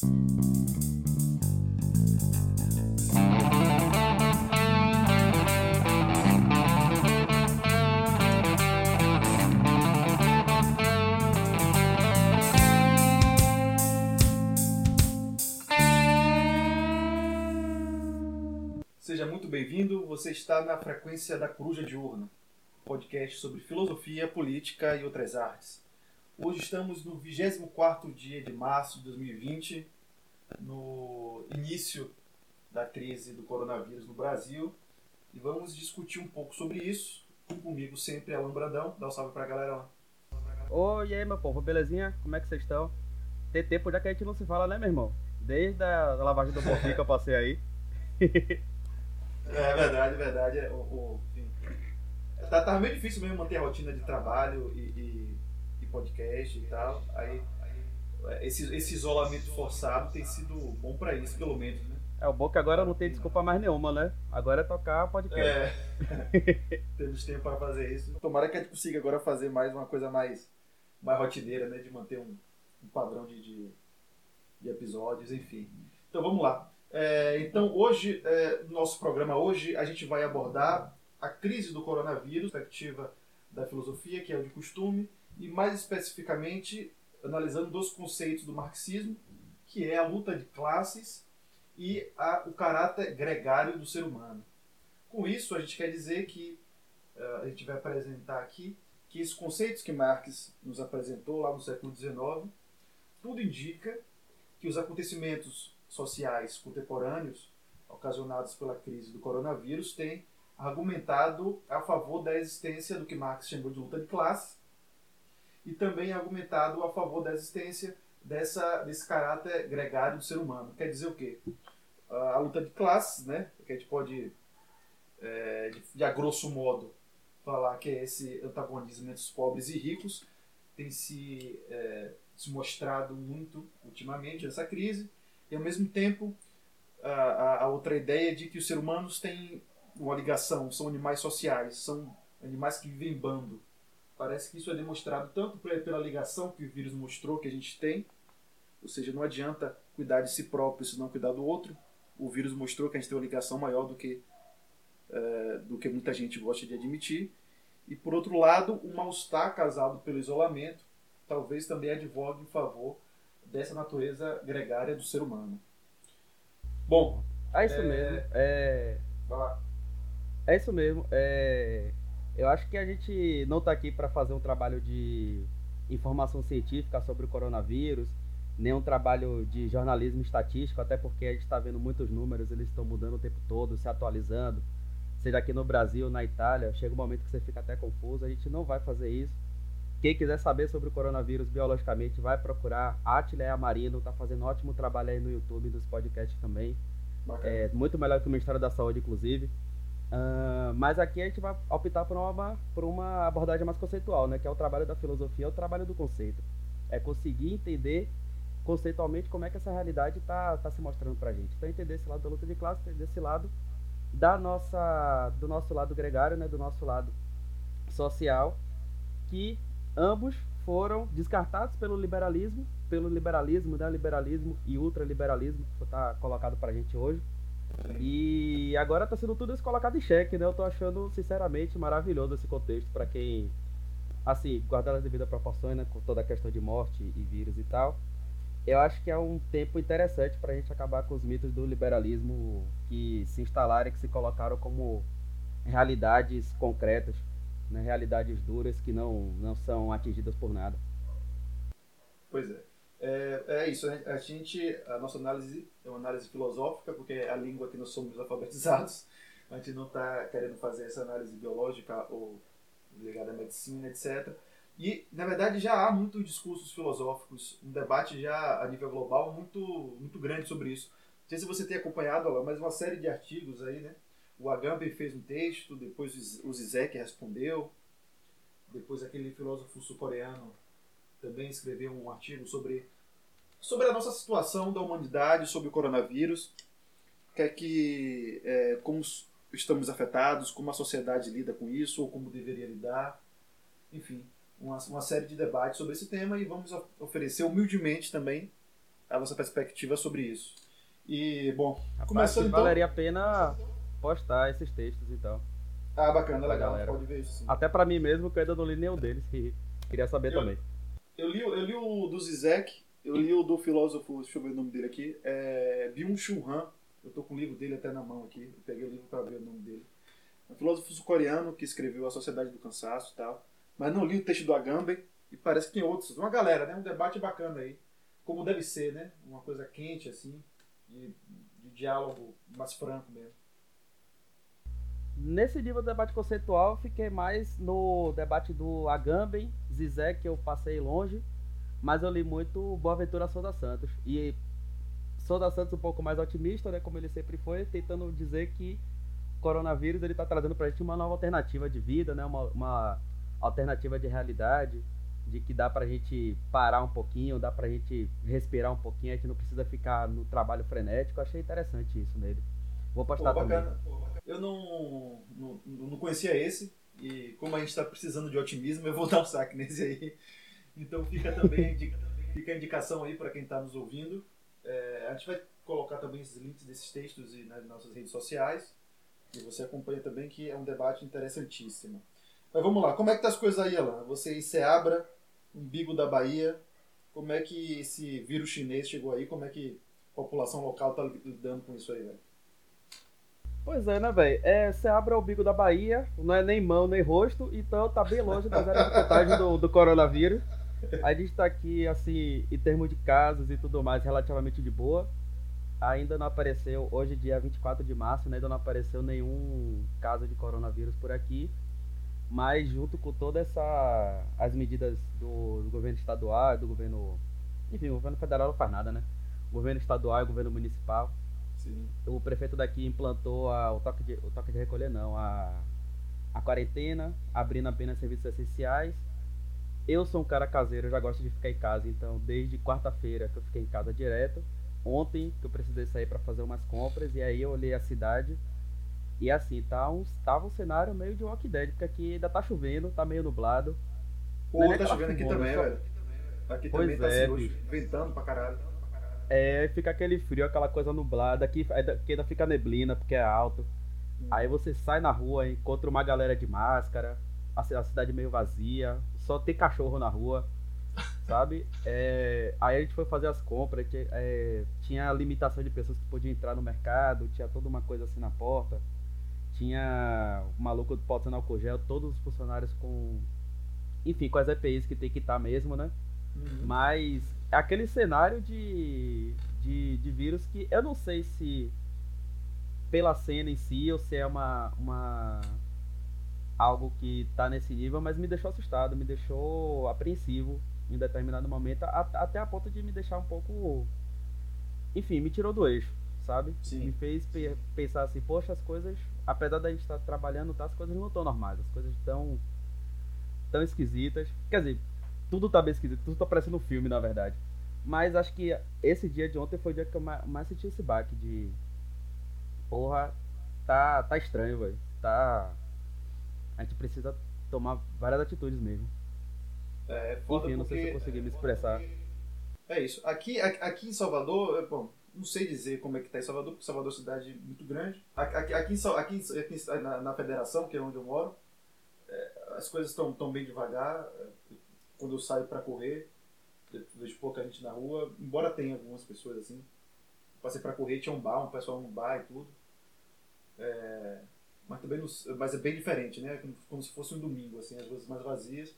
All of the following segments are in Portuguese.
Seja muito bem-vindo. Você está na frequência da Coruja de Urna, podcast sobre filosofia, política e outras artes. Hoje estamos no 24º dia de março de 2020, no início da crise do coronavírus no Brasil, e vamos discutir um pouco sobre isso. Comigo sempre Alan Brandão. Dá um salve pra galera lá. Oi, e aí, meu povo, belezinha? Como é que vocês estão? Tem tempo já que a gente não se fala, né, meu irmão? Desde a lavagem do porquinho que eu passei aí. É verdade, é verdade. É, o, o, enfim. Tá, tava meio difícil mesmo manter a rotina de trabalho e, e podcast e tal. Aí, aí esse, esse isolamento forçado tem sido bom pra isso, pelo menos, né? É, o bom que agora não tem desculpa mais nenhuma, né? Agora é tocar podcast. É. Temos tempo para fazer isso. Tomara que a gente consiga agora fazer mais uma coisa mais, mais rotineira, né? De manter um, um padrão de, de, de episódios, enfim. Então vamos lá. É, então, hoje, é, no nosso programa hoje, a gente vai abordar a crise do coronavírus, perspectiva da filosofia, que é o de costume, e mais especificamente analisando dois conceitos do marxismo, que é a luta de classes e a, o caráter gregário do ser humano. Com isso, a gente quer dizer que uh, a gente vai apresentar aqui que esses conceitos que Marx nos apresentou lá no século XIX, tudo indica que os acontecimentos sociais contemporâneos ocasionados pela crise do coronavírus têm argumentado a favor da existência do que Marx chamou de luta de classe e também argumentado a favor da existência dessa, desse caráter gregário do ser humano. Quer dizer o quê? A luta de classes, né, que a gente pode, é, de, de, a grosso modo, falar que é esse antagonismo entre os pobres e ricos, tem se, é, se mostrado muito ultimamente nessa crise e ao mesmo tempo a, a, outra ideia de que os seres humanos têm uma ligação, são animais sociais, são animais que vivem em bando. Parece que isso é demonstrado tanto pela ligação que o vírus mostrou que a gente tem, ou seja, não adianta cuidar de si próprio se não cuidar do outro. O vírus mostrou que a gente tem uma ligação maior do que, é, do que muita gente gosta de admitir. E por outro lado, o mal-estar causado pelo isolamento talvez também advogue em favor dessa natureza gregária do ser humano. Bom, é isso é... mesmo. É... Vai lá. É isso mesmo. É... Eu acho que a gente não está aqui para fazer um trabalho de informação científica sobre o coronavírus, nem um trabalho de jornalismo estatístico, até porque a gente está vendo muitos números, eles estão mudando o tempo todo, se atualizando. Seja aqui no Brasil, na Itália, chega um momento que você fica até confuso. A gente não vai fazer isso. Quem quiser saber sobre o coronavírus biologicamente, vai procurar. Atila Amarino está fazendo um ótimo trabalho aí no YouTube, nos podcasts também. É, muito melhor que o Ministério da Saúde, inclusive. Uh, mas aqui a gente vai optar por uma, por uma abordagem mais conceitual, né? Que é o trabalho da filosofia, é o trabalho do conceito. É conseguir entender conceitualmente como é que essa realidade está tá se mostrando para a gente. Então entender esse lado da luta de classe, entender esse lado da nossa, do nosso lado gregário, né? Do nosso lado social, que Ambos foram descartados pelo liberalismo, pelo liberalismo, né, liberalismo e ultraliberalismo, que está colocado para a gente hoje. E agora está sendo tudo isso colocado em xeque, né? Eu estou achando, sinceramente, maravilhoso esse contexto para quem, assim, guardar as devidas proporções, né? Com toda a questão de morte e vírus e tal. Eu acho que é um tempo interessante para a gente acabar com os mitos do liberalismo que se instalaram e que se colocaram como realidades concretas né, realidades duras que não, não são atingidas por nada. Pois é. É, é isso, a gente, a nossa análise é uma análise filosófica, porque é a língua que nós somos alfabetizados, a gente não está querendo fazer essa análise biológica ou ligada à medicina, etc. E, na verdade, já há muitos discursos filosóficos, um debate já a nível global muito, muito grande sobre isso. Não sei se você tem acompanhado, mas uma série de artigos aí, né? O Agamben fez um texto, depois o Zizek respondeu, depois aquele filósofo sul-coreano também escreveu um artigo sobre, sobre a nossa situação da humanidade, sobre o coronavírus, que é que, é, como estamos afetados, como a sociedade lida com isso, ou como deveria lidar, enfim, uma, uma série de debates sobre esse tema e vamos oferecer humildemente também a vossa perspectiva sobre isso. E, bom, Rapaz, começando então... valeria a pena postar esses textos então. Ah, bacana, legal, galera. pode ver isso sim. Até pra mim mesmo, que eu ainda não li nenhum deles. E queria saber Eu- também. Eu li, eu li o do Zizek, eu li o do filósofo, deixa eu ver o nome dele aqui, é Byung-Chul Han. Eu tô com o livro dele até na mão aqui, eu peguei o livro para ver o nome dele. É um filósofo sul-coreano que escreveu A Sociedade do Cansaço e tal. Mas não li o texto do Agamben e parece que tem outros. Uma galera, né? Um debate bacana aí. Como deve ser, né? Uma coisa quente, assim, de, de diálogo mais franco mesmo. Nesse nível do debate conceitual, fiquei mais no debate do Agamben, Zizek, que eu passei longe, mas eu li muito Boaventura Souza Santos. E Souza Santos um pouco mais otimista, né, como ele sempre foi, tentando dizer que o coronavírus ele está trazendo para a gente uma nova alternativa de vida, né, uma, uma alternativa de realidade, de que dá para a gente parar um pouquinho, dá para a gente respirar um pouquinho, a gente não precisa ficar no trabalho frenético. Achei interessante isso nele. Vou postar Pô, também. Eu não, não, não conhecia esse, e como a gente está precisando de otimismo, eu vou dar um saque nesse aí. Então fica também fica a indicação aí para quem está nos ouvindo. É, a gente vai colocar também esses links desses textos e nas nossas redes sociais. E você acompanha também que é um debate interessantíssimo. Mas vamos lá, como é que tá as coisas aí, Alan? Você em Seabra, umbigo da Bahia, como é que esse vírus chinês chegou aí? Como é que a população local tá lidando com isso aí, velho? Pois é, né, velho? É, você abre o bico da Bahia, não é nem mão nem rosto, então tá bem longe das áreas de contagem do, do coronavírus. A gente tá aqui, assim, em termos de casos e tudo mais, relativamente de boa. Ainda não apareceu, hoje, dia 24 de março, né, ainda não apareceu nenhum caso de coronavírus por aqui. Mas junto com todas essa, as medidas do, do governo estadual, do governo. Enfim, o governo federal não faz nada, né? O governo estadual e o governo municipal Sim. o prefeito daqui implantou a- o, toque de, o toque de recolher, não, a, a quarentena, abrindo apenas serviços essenciais. Eu sou um cara caseiro, eu já gosto de ficar em casa, então desde quarta-feira que eu fiquei em casa direto. Ontem que eu precisei sair para fazer umas compras e aí eu olhei a cidade e assim, tá um, tava um cenário meio de Walking Dead, porque aqui ainda tá chovendo, tá meio nublado. Pô, Não é tá chovendo aqui também, só- velho. Aqui Pois também tá é, assim hoje, bicho. ventando pra caralho. É, fica aquele frio, aquela coisa nublada, aqui ainda- que ainda fica neblina porque é alto. Hum. Aí você sai na rua, encontra uma galera de máscara, a, a cidade meio vazia, só tem cachorro na rua, sabe? É, aí a gente foi fazer as compras, tinha, é, tinha limitação de pessoas que podiam entrar no mercado, tinha toda uma coisa assim na porta, tinha o maluco botando álcool gel, todos os funcionários com. Enfim, com as EPIs que tem que estar mesmo, né? Uhum. Mas é aquele cenário de, de, de vírus que eu não sei se pela cena em si ou se é uma, uma algo que tá nesse nível, mas me deixou assustado, me deixou apreensivo em determinado momento, a- até a ponto de me deixar um pouco. Enfim, me tirou do eixo, sabe? Sim. Me fez pe- pensar assim, poxa, as coisas, apesar da gente estar trabalhando, tá, as coisas não estão normais, as coisas estão tão esquisitas. Quer dizer, tudo tá bem esquisito, tudo tá parecendo um filme, na verdade. Mas acho que esse dia de ontem foi o dia que eu ma- mais senti esse baque de. Porra, tá, tá estranho, velho. Tá. A gente precisa tomar várias atitudes mesmo. É foda Enfim, não sei se eu porque- consegui me expressar. É isso. Aqui, aqui em Salvador, é, bom, não sei dizer como é que tá em Salvador, porque Salvador é uma cidade muito grande. Aqui, aqui, aqui, aqui, na, na Federação, que é onde eu moro, é, as coisas estão tão bem devagar. É, Quando eu saio para correr, eu vejo pouca gente na rua, embora tenha algumas pessoas assim. Passei para correr, tinha um bar, um pessoal no bar e tudo. É, mas também não- mas é bem diferente, né? Como, como se fosse um domingo, assim, as ruas mais vazias.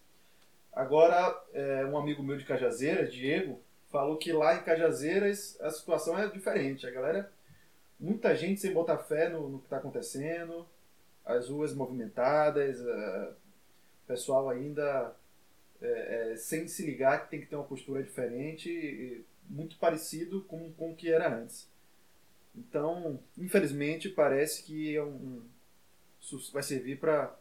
Agora, é, um amigo meu de Cajazeiras, Diego, falou que lá em Cajazeiras a situação é diferente. A galera, muita gente sem botar fé no, no que está acontecendo, as ruas movimentadas, o pessoal ainda é, é, sem se ligar que tem que ter uma postura diferente, e muito parecido com, com o que era antes. Então, infelizmente, parece que é um, vai servir para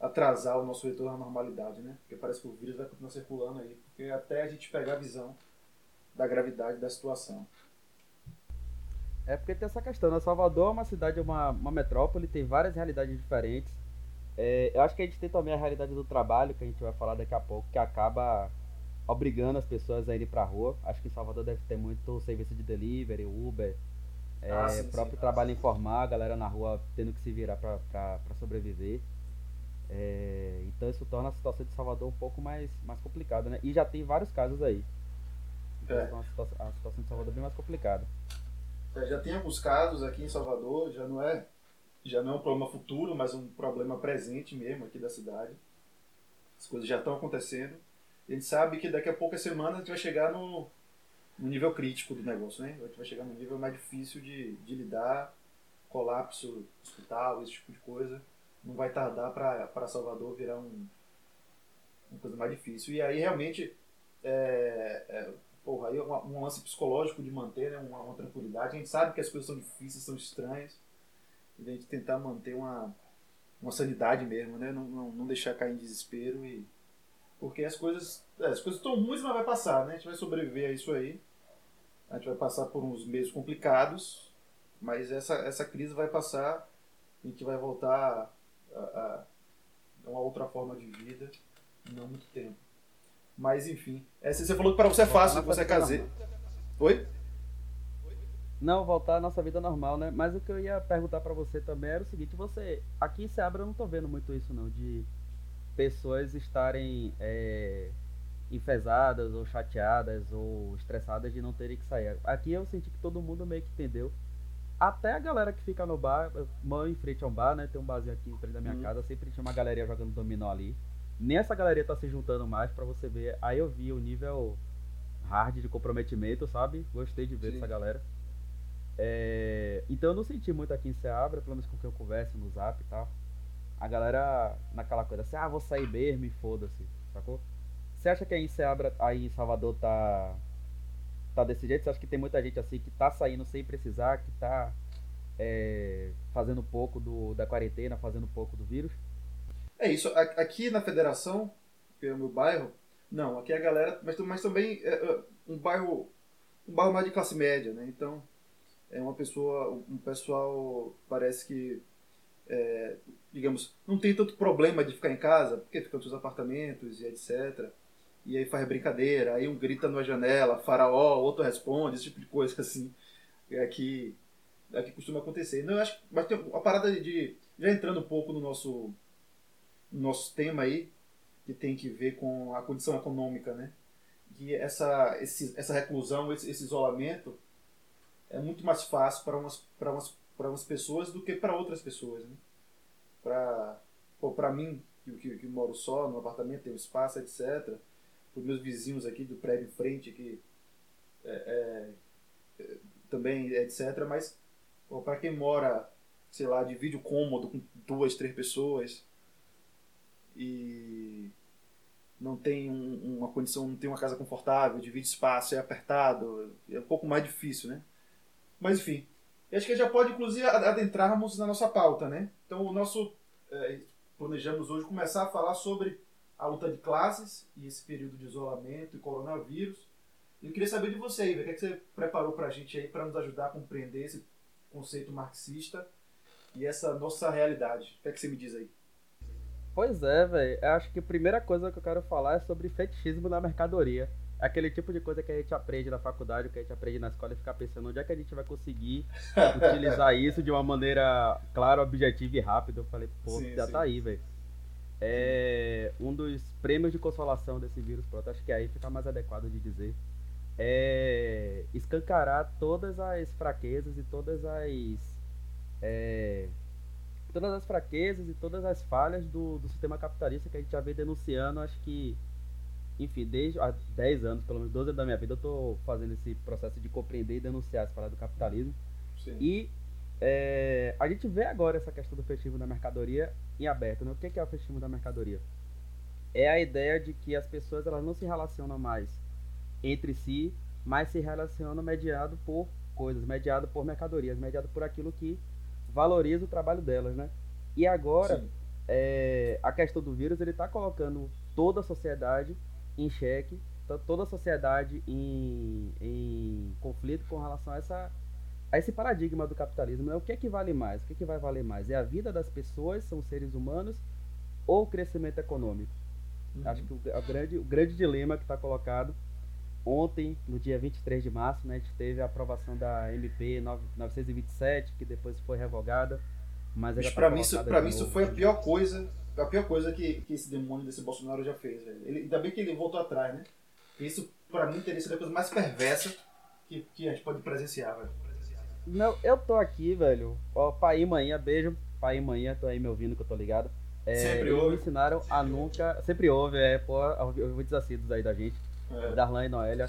atrasar o nosso retorno à normalidade, né? Porque parece que o vírus vai continuar circulando aí, porque até a gente pegar a visão da gravidade da situação. É porque tem essa questão, né? Salvador é uma cidade, uma, uma metrópole, tem várias realidades diferentes. É, eu acho que a gente tem também a realidade do trabalho, que a gente vai falar daqui a pouco, que acaba obrigando as pessoas a irem pra rua. Acho que em Salvador deve ter muito serviço de delivery, Uber, é, ah, sim, próprio sim, trabalho sim. informal, a galera na rua tendo que se virar para sobreviver. É, então isso torna a situação de Salvador um pouco mais, mais complicada, né? E já tem vários casos aí. Então, é. a, situação, a situação de Salvador é bem mais complicada. É, já tem alguns casos aqui em Salvador, já não é já não é um problema futuro, mas um problema presente mesmo aqui da cidade. As coisas já estão acontecendo. A gente sabe que daqui a poucas semanas a gente vai chegar no, no nível crítico do negócio, né? Gente vai chegar no nível mais difícil de, de lidar, colapso hospital, esse tipo de coisa. Não vai tardar para Salvador virar um, uma coisa mais difícil. E aí realmente é, é, porra, aí é um, um lance psicológico de manter né, uma, uma, tranquilidade. A gente sabe que as coisas são difíceis, são estranhas. E a gente tentar manter uma, uma sanidade mesmo, né? Não, não, não deixar cair em desespero e porque as coisas é, as coisas estão ruins, mas vai passar, né? A gente vai sobreviver a isso aí. A gente vai passar por uns meses complicados, mas essa, essa crise vai passar e a gente vai voltar a, a, uma outra forma de vida em não muito tempo. Mas enfim, é, você falou que para você é fácil, você é caseiro. Oi? Não, voltar à nossa vida normal, né? Mas o que eu ia perguntar para você também era o seguinte, você. Aqui em Seabra eu não tô vendo muito isso não, de pessoas estarem é, enfesadas ou chateadas ou estressadas de não terem que sair. Aqui eu senti que todo mundo meio que entendeu. Até a galera que fica no bar, mãe em frente a um bar, né? Tem um barzinho aqui em frente da minha uhum. casa, sempre tinha uma galeria jogando dominó ali. Nem essa galeria tá se juntando mais para você ver. Aí eu vi o nível hard de comprometimento, sabe? Gostei de ver Sim. essa galera. É... Então eu não senti muito aqui em Seabra, pelo menos com quem eu converso no zap e tal a galera naquela coisa assim, ah, vou sair mesmo e foda-se, sacou? Você acha que aí em Seabra, aí em Salvador tá tá desse jeito? Você acha que tem muita gente assim que tá saindo sem precisar, que tá é, fazendo pouco do, da quarentena, fazendo pouco do vírus? É isso. Aqui na federação, que é o meu bairro, não, aqui a galera, mas, mas também é, é um bairro um bairro mais de classe média, né? Então é uma pessoa, um pessoal parece que é, digamos, não tem tanto problema de ficar em casa, porque fica nos seus apartamentos e etc. E aí faz brincadeira, aí um grita na janela, faraó, outro responde, esse tipo de coisa assim. É que, é que costuma acontecer. Não, acho, mas tem uma parada de. Já entrando um pouco no nosso, no nosso tema aí, que tem que ver com a condição econômica, né? Que essa, esse, essa reclusão, esse, esse isolamento é muito mais fácil para umas, para umas para umas pessoas do que para outras pessoas. Né? Para mim, que, que, que, moro só, no apartamento, um espaço, etc. Para os meus vizinhos aqui do prédio em frente, que é, é, é também, etc. Mas para quem mora, sei lá, divide o cômodo com duas, três pessoas e não tem um, uma condição, não tem uma casa confortável, divide espaço, é apertado, é um pouco mais difícil, né? Mas enfim, e acho que já pode, inclusive, adentrarmos na nossa pauta, né? Então, o nosso. É, planejamos hoje começar a falar sobre a luta de classes e esse período de isolamento e coronavírus. Eu queria saber de você, Iver, o que, é que você preparou para a gente aí para nos ajudar a compreender esse conceito marxista e essa nossa realidade. O que é que você me diz aí? Pois é, velho. Acho que a primeira coisa que eu quero falar é sobre fetichismo na mercadoria aquele tipo de coisa que a gente aprende na faculdade, que a gente aprende na escola e ficar pensando onde é que a gente vai conseguir utilizar isso de uma maneira clara, objetiva e rápida. Eu falei, pô, sim, já sim. tá aí, velho. É, um dos prêmios de consolação desse vírus, pronto, acho que aí fica mais adequado de dizer, é escancarar todas as fraquezas e todas as. É, todas as fraquezas e todas as falhas do, do sistema capitalista que a gente já vem denunciando, acho que enfim, desde há 10 anos, pelo menos 12 anos da minha vida, eu estou fazendo esse processo de compreender e denunciar as paradas do capitalismo. Sim. E é, a gente vê agora essa questão do festivo da mercadoria em aberto. Né? O que é o festivo da mercadoria? É a ideia de que as pessoas elas não se relacionam mais entre si, mas se relacionam mediado por coisas, mediado por mercadorias, mediado por aquilo que valoriza o trabalho delas, né? E agora, é, a questão do vírus, ele está colocando toda a sociedade em xeque, tá toda a sociedade em, em conflito com relação a, essa, a esse paradigma do capitalismo. Né? O que é que vale mais? O que, é que vai valer mais? É a vida das pessoas, são seres humanos, ou o crescimento econômico? Uhum. Acho que o, a grande, o grande dilema que está colocado ontem, no dia 23 de março, né, a gente teve a aprovação da MP 927, que depois foi revogada. Mas, mas para tá mim, isso, pra mim isso foi a pior coisa, a pior coisa que, que esse demônio desse Bolsonaro já fez, velho. Ele, ainda bem que ele voltou atrás, né? Isso, para mim, teria sido a coisa mais perversa que, que a gente pode presenciar, velho. Não, eu tô aqui, velho. Ó, pai e manhã, beijo. Pai e manhã, tô aí me ouvindo que eu tô ligado. É, sempre ouve. me ensinaram a nunca. Sempre ouve, é, pô, ouvintes assíduos aí da gente. É. Darlan e Noélia.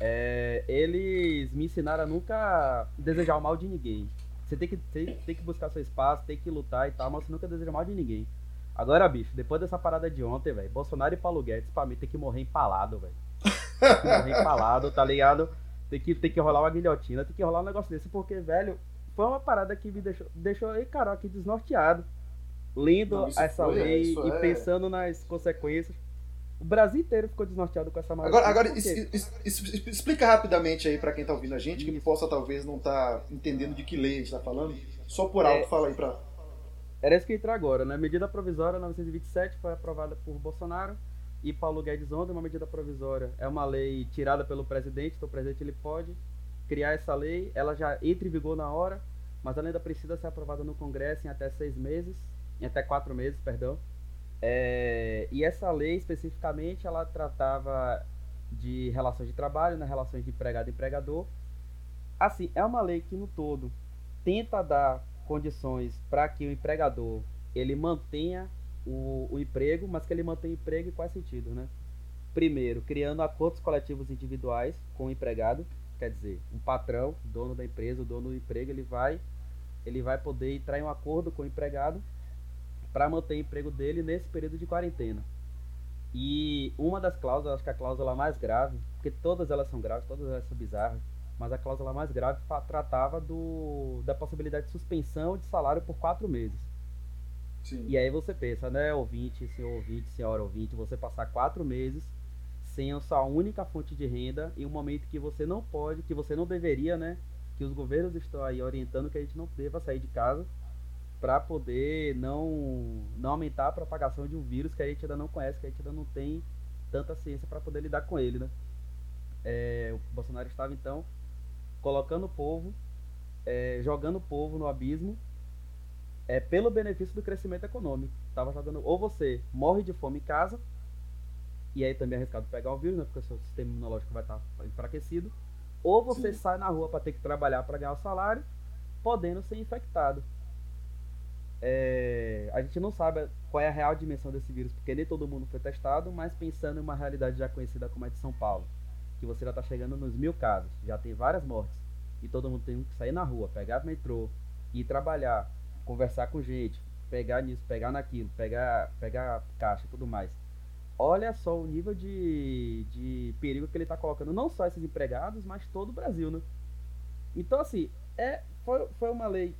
É, eles me ensinaram a nunca desejar o mal de ninguém. Você tem que, tem, tem que buscar seu espaço, tem que lutar e tal, mas você nunca deseja mal de ninguém. Agora, bicho, depois dessa parada de ontem, velho, Bolsonaro e Paulo Guedes, pra mim, tem que morrer empalado, velho. Tem que morrer empalado, tá ligado? Tem que, tem que rolar uma guilhotina, tem que rolar um negócio desse, porque, velho, foi uma parada que me deixou, deixou aí, cara, aqui desnorteado. Lendo Não, essa foi, lei e é... pensando nas consequências. O Brasil inteiro ficou desnorteado com essa maluca. Agora, agora explica rapidamente aí para quem tá ouvindo a gente, que possa talvez não tá entendendo de que lei a gente tá falando. Só por alto, é, fala aí pra. Era isso que entra agora, né? Medida provisória 927 foi aprovada por Bolsonaro e Paulo Guedes ontem, uma medida provisória. É uma lei tirada pelo presidente, então o presidente ele pode criar essa lei, ela já entra em vigor na hora, mas ela ainda precisa ser aprovada no Congresso em até seis meses, em até quatro meses, perdão. É, e essa lei especificamente ela tratava de relações de trabalho, né, relações de empregado e empregador. Assim, é uma lei que no todo tenta dar condições para que o empregador ele mantenha o, o emprego, mas que ele mantenha o emprego em quais sentidos, né? Primeiro, criando acordos coletivos individuais com o empregado, quer dizer, um patrão, dono da empresa, o dono do emprego, ele vai ele vai poder entrar em um acordo com o empregado para manter o emprego dele nesse período de quarentena. E uma das cláusulas, acho que a cláusula mais grave, porque todas elas são graves, todas elas são bizarras, mas a cláusula mais grave tratava do, da possibilidade de suspensão de salário por quatro meses. Sim. E aí você pensa, né, ouvinte, senhor ouvinte, senhora ouvinte, você passar quatro meses sem a sua única fonte de renda em um momento que você não pode, que você não deveria, né, que os governos estão aí orientando que a gente não deva sair de casa para poder não, não aumentar a propagação de um vírus que a gente ainda não conhece, que a gente ainda não tem tanta ciência para poder lidar com ele, né? É, o Bolsonaro estava então colocando o povo, é, jogando o povo no abismo, é pelo benefício do crescimento econômico. Tava jogando ou você morre de fome em casa e aí também é arriscado pegar o vírus, né? Porque o seu sistema imunológico vai estar enfraquecido, ou você Sim. sai na rua para ter que trabalhar para ganhar o salário, podendo ser infectado é, a gente não sabe qual é a real dimensão desse vírus, porque nem todo mundo foi testado, mas pensando em uma realidade já conhecida como a de São Paulo, que você já está chegando nos mil casos, já tem várias mortes, e todo mundo tem que sair na rua, pegar metrô, ir trabalhar, conversar com gente, pegar nisso, pegar naquilo, pegar, pegar caixa e tudo mais. Olha só o nível de, de perigo que ele está colocando, não só esses empregados, mas todo o Brasil, né? Então, assim, é, foi, foi uma lei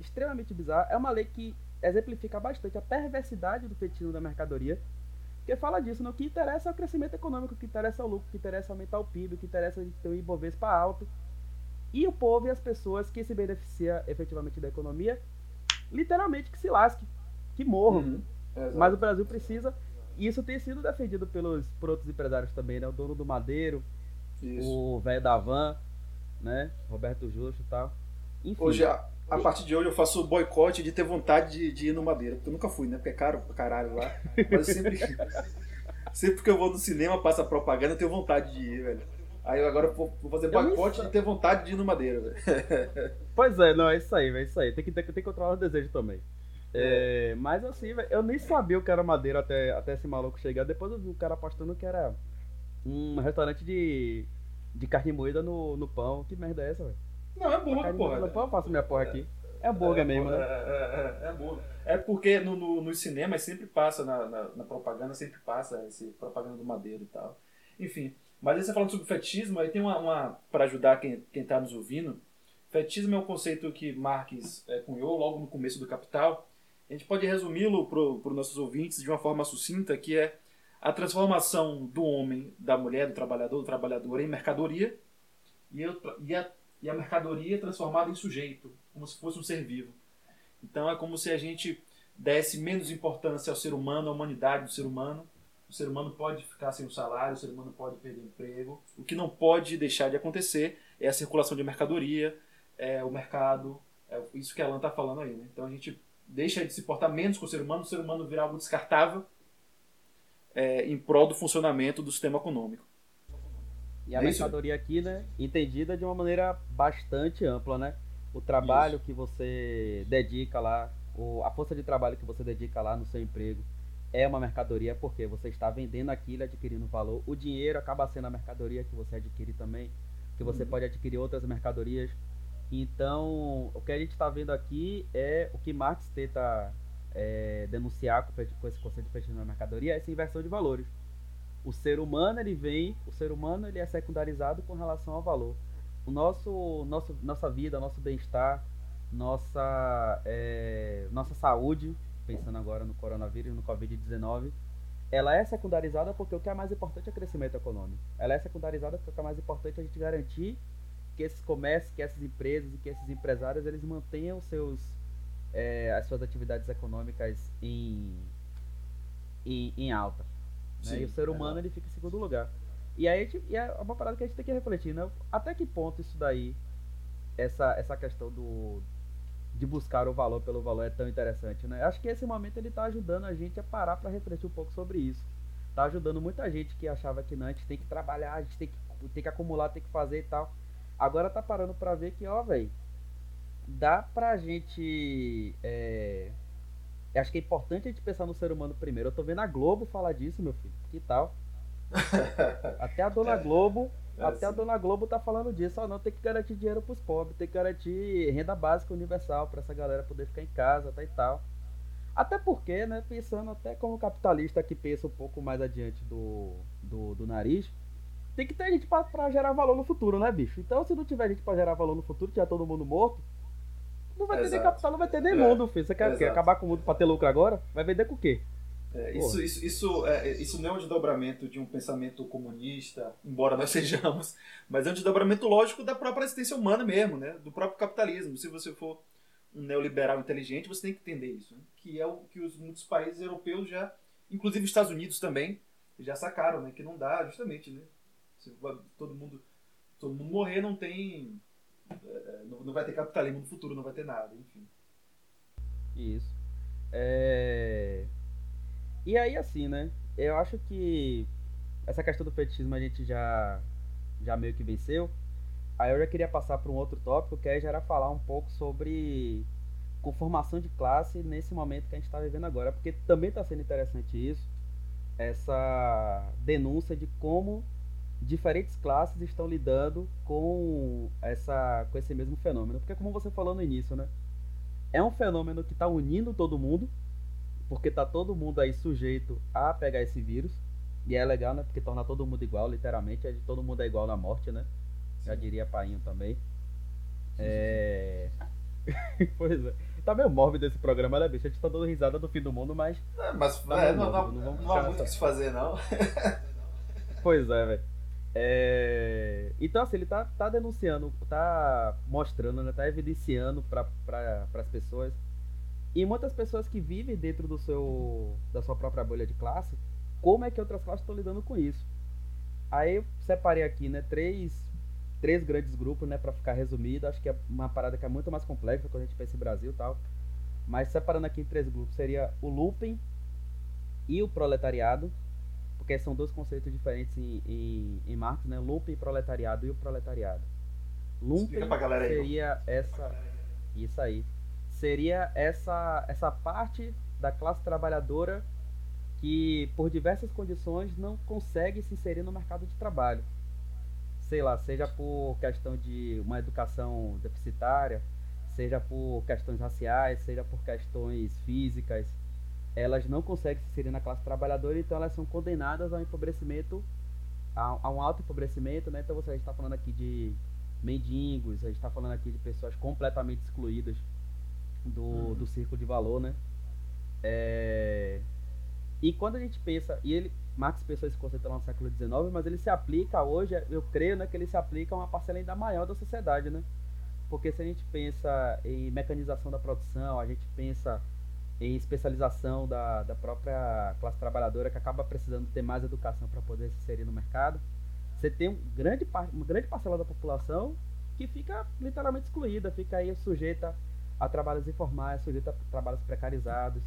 extremamente bizarra. É uma lei que exemplifica bastante a perversidade do fetichismo da mercadoria. Porque fala disso, no que interessa é o crescimento econômico, o que interessa é o lucro, o que interessa é aumentar o PIB, o que interessa é ter o Ibovespa alto. E o povo e as pessoas que se beneficiam efetivamente da economia, literalmente que se lasque, que morram. Uhum. Mas o Brasil precisa. E isso tem sido defendido pelos, por outros empresários também, né? O dono do Madeiro, isso. o velho da Van, né? Roberto Justo e tal. Enfim. Hoje, a, a partir de hoje eu faço boicote de ter vontade de, de, ir no Madeira, porque eu nunca fui, né? Porque é caro pra caralho lá. Mas sempre, sempre que eu vou no cinema, passa propaganda, eu tenho vontade de ir, velho. Aí eu agora vou fazer boicote de ter vontade de ir no Madeira, velho. Pois é, não, é isso aí, é isso aí. Tem que, tem, tem que controlar o desejo também. É, mas assim, velho, eu nem sabia o que era Madeira até, até esse maluco chegar. Depois eu vi o cara postando que era um restaurante de, de carne moída no, no pão. Que merda é essa, velho? Não, é hambúrguer, porra. Depois eu faço minha porra aqui. É hambúrguer é, mesmo, né? É, é, é, é hambúrguer. É porque no, no, nos cinemas sempre passa, na, na, na, propaganda, sempre passa esse propaganda do Madeiro e tal. Enfim. Mas aí você falando sobre fetismo, aí tem uma. uma para ajudar quem, quem tá nos ouvindo. Fetismo é um conceito que Marx é, cunhou logo no começo do Capital. A gente pode resumi-lo para os nossos ouvintes de uma forma sucinta, que é a transformação do homem, da mulher, do trabalhador, do trabalhador em mercadoria e, e a e a mercadoria é transformada em sujeito, como se fosse um ser vivo. Então é como se a gente desse menos importância ao ser humano, à humanidade do ser humano, o ser humano pode ficar sem o salário, o ser humano pode perder emprego. O que não pode deixar de acontecer é a circulação de mercadoria, é o mercado, é isso que a Alan está falando aí. Né? Então a gente deixa de se portar menos com o ser humano, o ser humano virar algo descartável é, em prol do funcionamento do sistema econômico. E a é mercadoria aqui, né, entendida de uma maneira bastante ampla, né? O trabalho isso. que você dedica lá, a força de trabalho que você dedica lá no seu emprego é uma mercadoria porque você está vendendo aquilo, adquirindo valor. O dinheiro acaba sendo a mercadoria que você adquire também, que você uhum. pode adquirir outras mercadorias. Então, o que a gente está vendo aqui é o que Marx tenta é, denunciar com, esse conceito de fechamento na mercadoria, essa inversão de valores. O ser humano ele vem, o ser humano ele é secundarizado com relação ao valor. O nosso, nosso nossa vida, nosso bem-estar, nossa é, nossa saúde, pensando agora no coronavírus, no covid-19, ela é secundarizada porque o que é mais importante é o crescimento econômico. Ela é secundarizada porque o que é mais importante é a gente garantir que esses comércios, que essas empresas e que esses empresários eles mantenham seus é, as suas atividades econômicas em, em, em alta. Né? Sim, e o ser humano é. ele fica em segundo lugar. E aí gente, e é uma parada que a gente tem que refletir, né? Até que ponto isso daí, essa, essa questão do de buscar o valor pelo valor é tão interessante, né? Acho que esse momento ele está ajudando a gente a parar para refletir um pouco sobre isso. Tá ajudando muita gente que achava que não, a gente tem que trabalhar, a gente tem que, tem que acumular, tem que fazer e tal. Agora tá parando para ver que, ó, velho, dá pra gente. É... Acho que é importante a gente pensar no ser humano primeiro. Eu tô vendo a Globo falar disso, meu filho. Que tal? Até a dona é. Globo. É até assim. a dona Globo tá falando disso. Ó, não, tem que garantir dinheiro pros pobres, tem que garantir renda básica universal para essa galera poder ficar em casa tá, e tal. Até porque, né, pensando até como capitalista que pensa um pouco mais adiante do, do, do nariz, tem que ter gente para gerar valor no futuro, né, bicho? Então, se não tiver gente para gerar valor no futuro, tiver todo mundo morto, não vai ter nem capital, não vai ter nem é. mundo, filho. Você quer, acabar com o mundo para ter lucro agora? Vai vender com o quê? É, isso, isso, isso, é, isso não é um desdobramento de um pensamento comunista, embora nós sejamos, mas é um desdobramento lógico da própria existência humana mesmo, né? do próprio capitalismo. Se você for um neoliberal inteligente, você tem que entender isso, né? que é o que os, muitos países europeus já, inclusive os Estados Unidos também, já sacaram, né? que não dá justamente. Né? Se todo mundo, todo mundo morrer, não tem é, não vai ter capitalismo no futuro, não vai ter nada, enfim. Isso. É... E aí, assim, né? Eu acho que essa questão do fetichismo a gente já, já meio que venceu. Aí eu já queria passar para um outro tópico, que aí já era falar um pouco sobre conformação de classe nesse momento que a gente está vivendo agora, porque também está sendo interessante isso, essa denúncia de como diferentes classes estão lidando com essa com esse mesmo fenômeno. Porque como você falou no início, né? É um fenômeno que está unindo todo mundo, porque tá todo mundo aí sujeito a pegar esse vírus. E é legal, né? Porque torna todo mundo igual, literalmente. Todo mundo é igual na morte, né? Já diria Painho também. É... pois é. Tá meio mórbido esse programa, né, bicho? A gente tá dando risada do fim do mundo, mas. É, mas tá é, não, não, não, não há muito o que se fazer, não. pois é, velho. É... Então, assim, ele tá, tá denunciando, tá mostrando, né, tá evidenciando para as pessoas. E muitas pessoas que vivem dentro do seu, da sua própria bolha de classe, como é que outras classes estão lidando com isso. Aí eu separei aqui, né, três, três grandes grupos, né, para ficar resumido. Acho que é uma parada que é muito mais complexa quando a gente pensa em Brasil e tal. Mas separando aqui em três grupos, seria o lumpen e o proletariado porque são dois conceitos diferentes em, em, em Marx, né? Lumpen e proletariado e o proletariado. Lumpen seria essa isso aí. Seria essa essa parte da classe trabalhadora que por diversas condições não consegue se inserir no mercado de trabalho. Sei lá, seja por questão de uma educação deficitária, seja por questões raciais, seja por questões físicas, elas não conseguem se inserir na classe trabalhadora, então elas são condenadas ao empobrecimento, a, a um alto empobrecimento, né? Então você está falando aqui de mendigos, a gente está falando aqui de pessoas completamente excluídas do, uhum. do círculo de valor, né? É... E quando a gente pensa, e ele, Marx pensou esse conceito lá no século XIX, mas ele se aplica hoje, eu creio né, que ele se aplica a uma parcela ainda maior da sociedade, né? Porque se a gente pensa em mecanização da produção, a gente pensa em especialização da, da própria classe trabalhadora que acaba precisando ter mais educação para poder se inserir no mercado. Você tem um grande, uma grande parcela da população que fica literalmente excluída, fica aí sujeita a trabalhos informais, sujeita a trabalhos precarizados.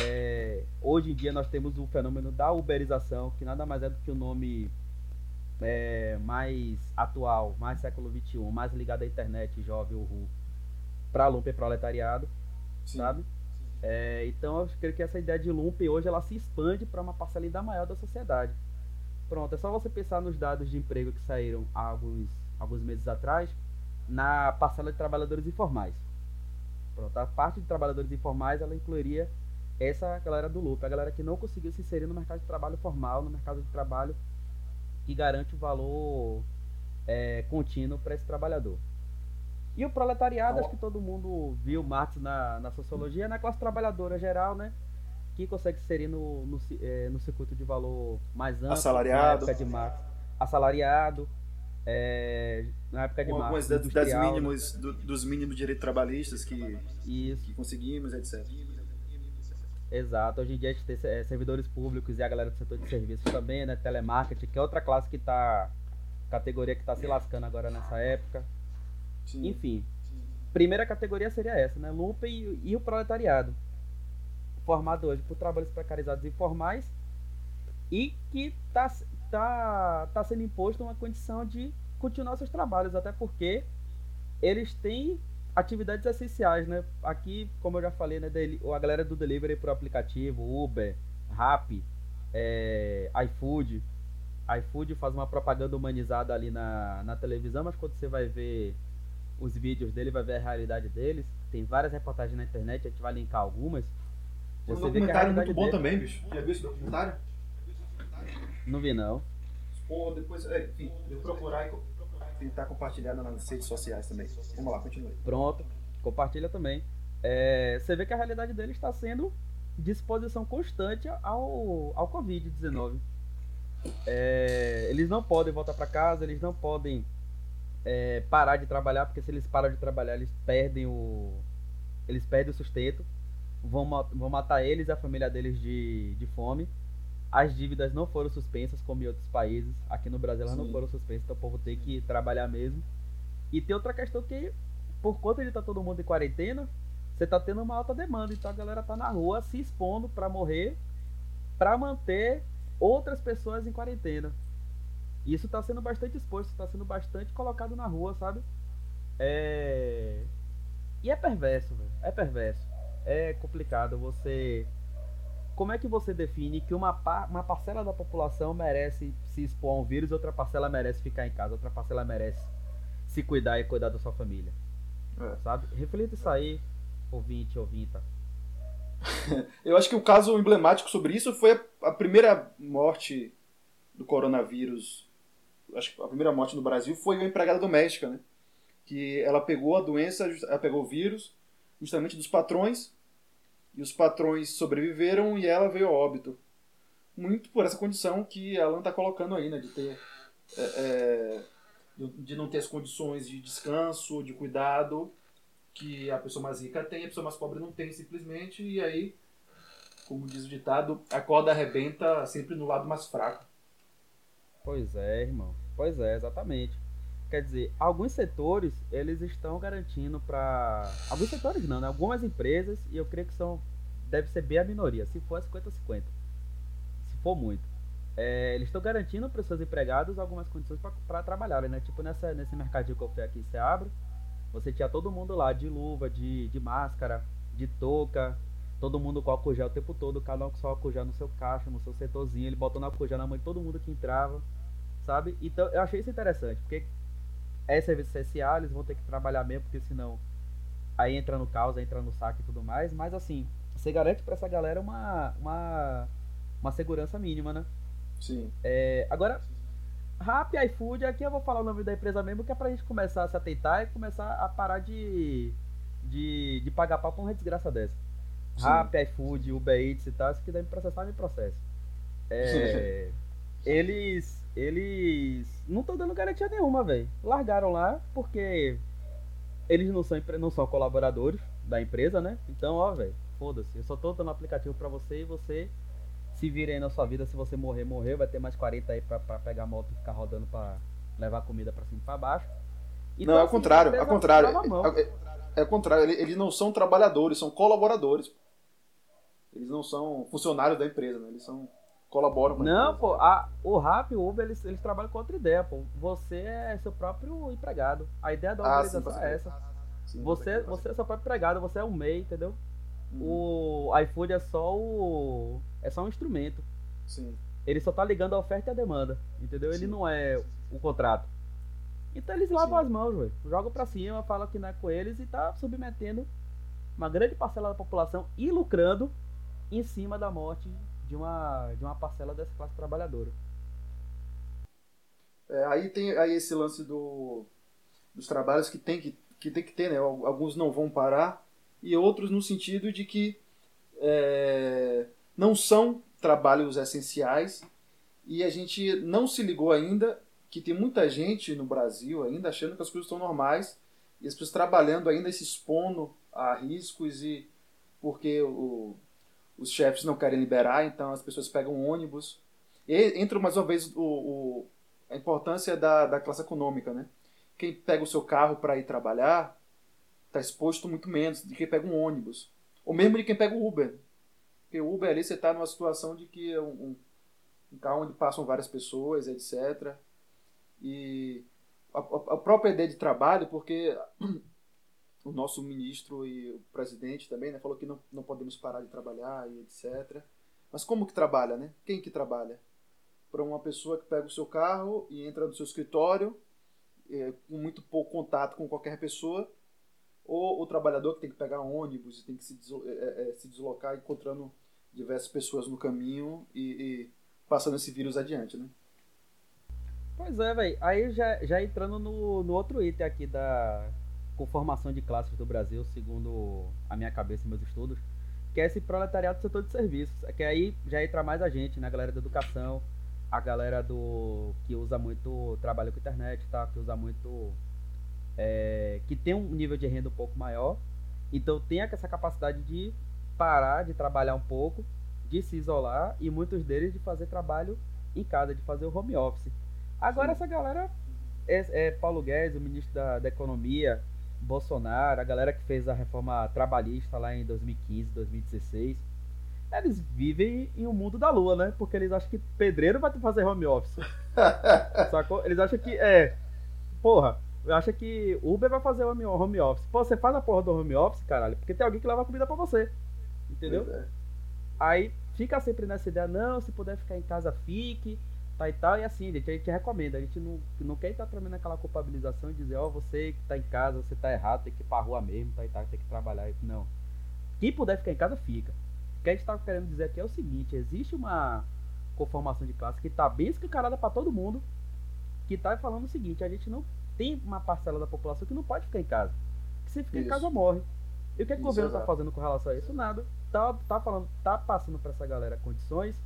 É, hoje em dia nós temos o fenômeno da uberização, que nada mais é do que o um nome é, mais atual, mais século XXI, mais ligado à internet, jovem, o para lumpen proletariado, Sim. sabe? É, então eu creio que essa ideia de lumpen hoje ela se expande para uma parcela ainda maior da sociedade. Pronto, é só você pensar nos dados de emprego que saíram há alguns, alguns meses atrás na parcela de trabalhadores informais. Pronto, a parte de trabalhadores informais ela incluiria essa galera do loop, a galera que não conseguiu se inserir no mercado de trabalho formal, no mercado de trabalho que garante o valor é, contínuo para esse trabalhador. E o proletariado, acho que todo mundo viu Marx na, na sociologia, na classe trabalhadora geral, né? Que consegue se inserir no, no, é, no circuito de valor mais amplo. Assalariado. Na época de Marx. Assalariado. É, na época de Com Marx. Algumas das né? mínimos, do, dos mínimos direitos trabalhistas que, Isso. que conseguimos, etc. Exato. Hoje em dia a gente tem é, servidores públicos e a galera do setor de serviços também, né? Telemarketing, que é outra classe que tá. categoria que tá se lascando agora nessa época. Sim. Enfim. Primeira categoria seria essa, né? Lumpen e, e o proletariado. Formado hoje por trabalhos precarizados informais e que tá, tá, tá sendo imposto uma condição de continuar seus trabalhos, até porque eles têm atividades essenciais, né? Aqui, como eu já falei, né, a galera do delivery por aplicativo, Uber, Rappi, é, iFood. iFood faz uma propaganda humanizada ali na, na televisão, mas quando você vai ver os vídeos dele, vai ver a realidade deles. Tem várias reportagens na internet, a gente vai linkar algumas. Você um documentário muito bom dele... também, bicho. Já viu esse documentário? Não vi, não. Pô, depois, é, enfim, eu procurar e tentar compartilhar nas redes sociais também. Vamos lá, continue. Pronto, compartilha também. É, você vê que a realidade dele está sendo disposição constante ao, ao Covid-19. É, eles não podem voltar para casa, eles não podem é, parar de trabalhar, porque se eles param de trabalhar, eles perdem o. Eles perdem o sustento. Vão, vão matar eles e a família deles de, de fome. As dívidas não foram suspensas, como em outros países. Aqui no Brasil elas Sim. não foram suspensas, então o povo tem que trabalhar mesmo. E tem outra questão que, por conta de estar tá todo mundo em quarentena, você tá tendo uma alta demanda. Então a galera tá na rua se expondo para morrer, para manter outras pessoas em quarentena. E isso está sendo bastante exposto, está sendo bastante colocado na rua, sabe? É... E é perverso, velho. É perverso. É complicado você. Como é que você define que uma, par... uma parcela da população merece se expor a um vírus, outra parcela merece ficar em casa, outra parcela merece se cuidar e cuidar da sua família? É. Sabe? Reflita isso aí, ouvinte, ouvinta. Eu acho que o caso emblemático sobre isso foi a primeira morte do coronavírus acho que a primeira morte no Brasil foi uma empregada doméstica, né? Que ela pegou a doença, ela pegou o vírus, justamente dos patrões, e os patrões sobreviveram e ela veio a óbito. Muito por essa condição que a Alan está colocando aí, né? De ter. É, é, de não ter as condições de descanso, de cuidado que a pessoa mais rica tem, a pessoa mais pobre não tem simplesmente, e aí, como diz o ditado, a corda arrebenta sempre no lado mais fraco. Pois é, irmão. Pois é, exatamente. Quer dizer, alguns setores eles estão garantindo para alguns setores não, né? Algumas empresas e eu creio que são deve ser bem a minoria. Se for 50 50, se for muito, é, eles estão garantindo para os seus empregados algumas condições para trabalharem, né? Tipo nessa nesse mercadinho que eu fui aqui em Seabra, você tinha todo mundo lá de luva, de, de máscara, de touca, todo mundo com álcool gel o tempo todo, cada um com seu álcool gel no seu caixa, no seu setorzinho, ele botando álcool gel na mão de todo mundo que entrava sabe? Então eu achei isso interessante, porque é serviço essencial, eles vão ter que trabalhar mesmo, porque senão aí entra no caos, entra no saque e tudo mais, mas assim, você garante para essa galera uma, uma, uma segurança mínima, né? Sim. É, agora, Rap iFood, aqui eu vou falar o nome da empresa mesmo, que é pra gente começar a se atentar e começar a parar de, de, de pagar pau com uma desgraça dessa. Rap, iFood, Uber Eats e tal, isso que deve processar, me processo. É, eles eles não estão dando garantia nenhuma, velho. Largaram lá porque eles não são, não são colaboradores da empresa, né? Então, ó, velho, foda-se. Eu só tô dando aplicativo para você e você se vira aí na sua vida. Se você morrer, morreu. Vai ter mais 40 aí pra, pra pegar a moto e ficar rodando pra levar comida pra cima e pra baixo. Então, não, é o contrário. É o contrário. É, é, é o contrário. Eles não são trabalhadores, são colaboradores. Eles não são funcionários da empresa, né? Eles são colaboram com a Não, pô, a, o Rap e o Uber, eles, eles trabalham com outra ideia, pô. Você é seu próprio empregado. A ideia da ah, organização sim, é essa. Sim, você, você é seu próprio empregado, você é um MEI, entendeu? Uhum. O iFood é só o. É só um instrumento. Sim. Ele só tá ligando a oferta e a demanda. Entendeu? Ele não é o contrato. Então eles lavam as mãos, velho. Jogam pra cima, falam que não é com eles e tá submetendo uma grande parcela da população e lucrando em cima da morte de uma, de uma parcela dessa classe trabalhadora. É, aí tem aí esse lance do, dos trabalhos que tem que, que tem que ter, né? Alguns não vão parar e outros no sentido de que é, não são trabalhos essenciais e a gente não se ligou ainda que tem muita gente no Brasil ainda achando que as coisas estão normais e as pessoas trabalhando ainda se expondo a riscos e porque o, os chefes não querem liberar, então as pessoas pegam ônibus. E entra mais uma vez o, o, a importância da, da classe econômica, né? Quem pega o seu carro para ir trabalhar está exposto muito menos de quem pega um ônibus. Ou mesmo de quem pega o Uber. Porque o Uber ali você está numa situação de que é um, um, carro onde passam várias pessoas, etc. E a, a própria ideia de trabalho, porque o nosso ministro e o presidente também, né, falou que não, não podemos parar de trabalhar e etc. Mas como que trabalha, né? Quem que trabalha? Para uma pessoa que pega o seu carro e entra no seu escritório é, com muito pouco contato com qualquer pessoa, ou o trabalhador que tem que pegar ônibus e tem que se, deslocar, é, é, se deslocar encontrando diversas pessoas no caminho e, e passando esse vírus adiante, né? Pois é, velho. Aí já, já entrando no, no outro item aqui da, com formação de classes do Brasil, segundo a minha cabeça e meus estudos, que é esse proletariado do setor de serviços. É que aí já entra mais a gente, né? A galera da educação, a galera do que usa muito trabalho com internet, tá? Que usa muito. É, que tem um nível de renda um pouco maior. Então tem essa capacidade de parar de trabalhar um pouco, de se isolar e muitos deles de fazer trabalho em casa, de fazer o home office. Agora Sim. essa galera é, é Paulo Guedes, o ministro da, da Economia, Bolsonaro, a galera que fez a reforma trabalhista lá em 2015, 2016, eles vivem em um mundo da lua, né? Porque eles acham que pedreiro vai fazer home office. Sacou? Eles acham que é. Porra, acha que Uber vai fazer home, home office. Pô, você faz a porra do home office, caralho, porque tem alguém que leva comida pra você. Entendeu? É. Aí fica sempre nessa ideia, não, se puder ficar em casa, fique tá e tal, e assim, gente, a gente recomenda, a gente não, não quer estar também naquela culpabilização e dizer, ó, oh, você que tá em casa, você tá errado, tem que ir pra rua mesmo, tá e tal, tem que trabalhar. Não. Quem puder ficar em casa, fica. O que a gente tá querendo dizer aqui é o seguinte, existe uma conformação de classe que tá bem escancarada para todo mundo, que tá falando o seguinte, a gente não tem uma parcela da população que não pode ficar em casa. Que se ficar isso. em casa morre. E o que, é que o governo tá fazendo com relação a isso? Nada. Tá, tá falando, tá passando para essa galera condições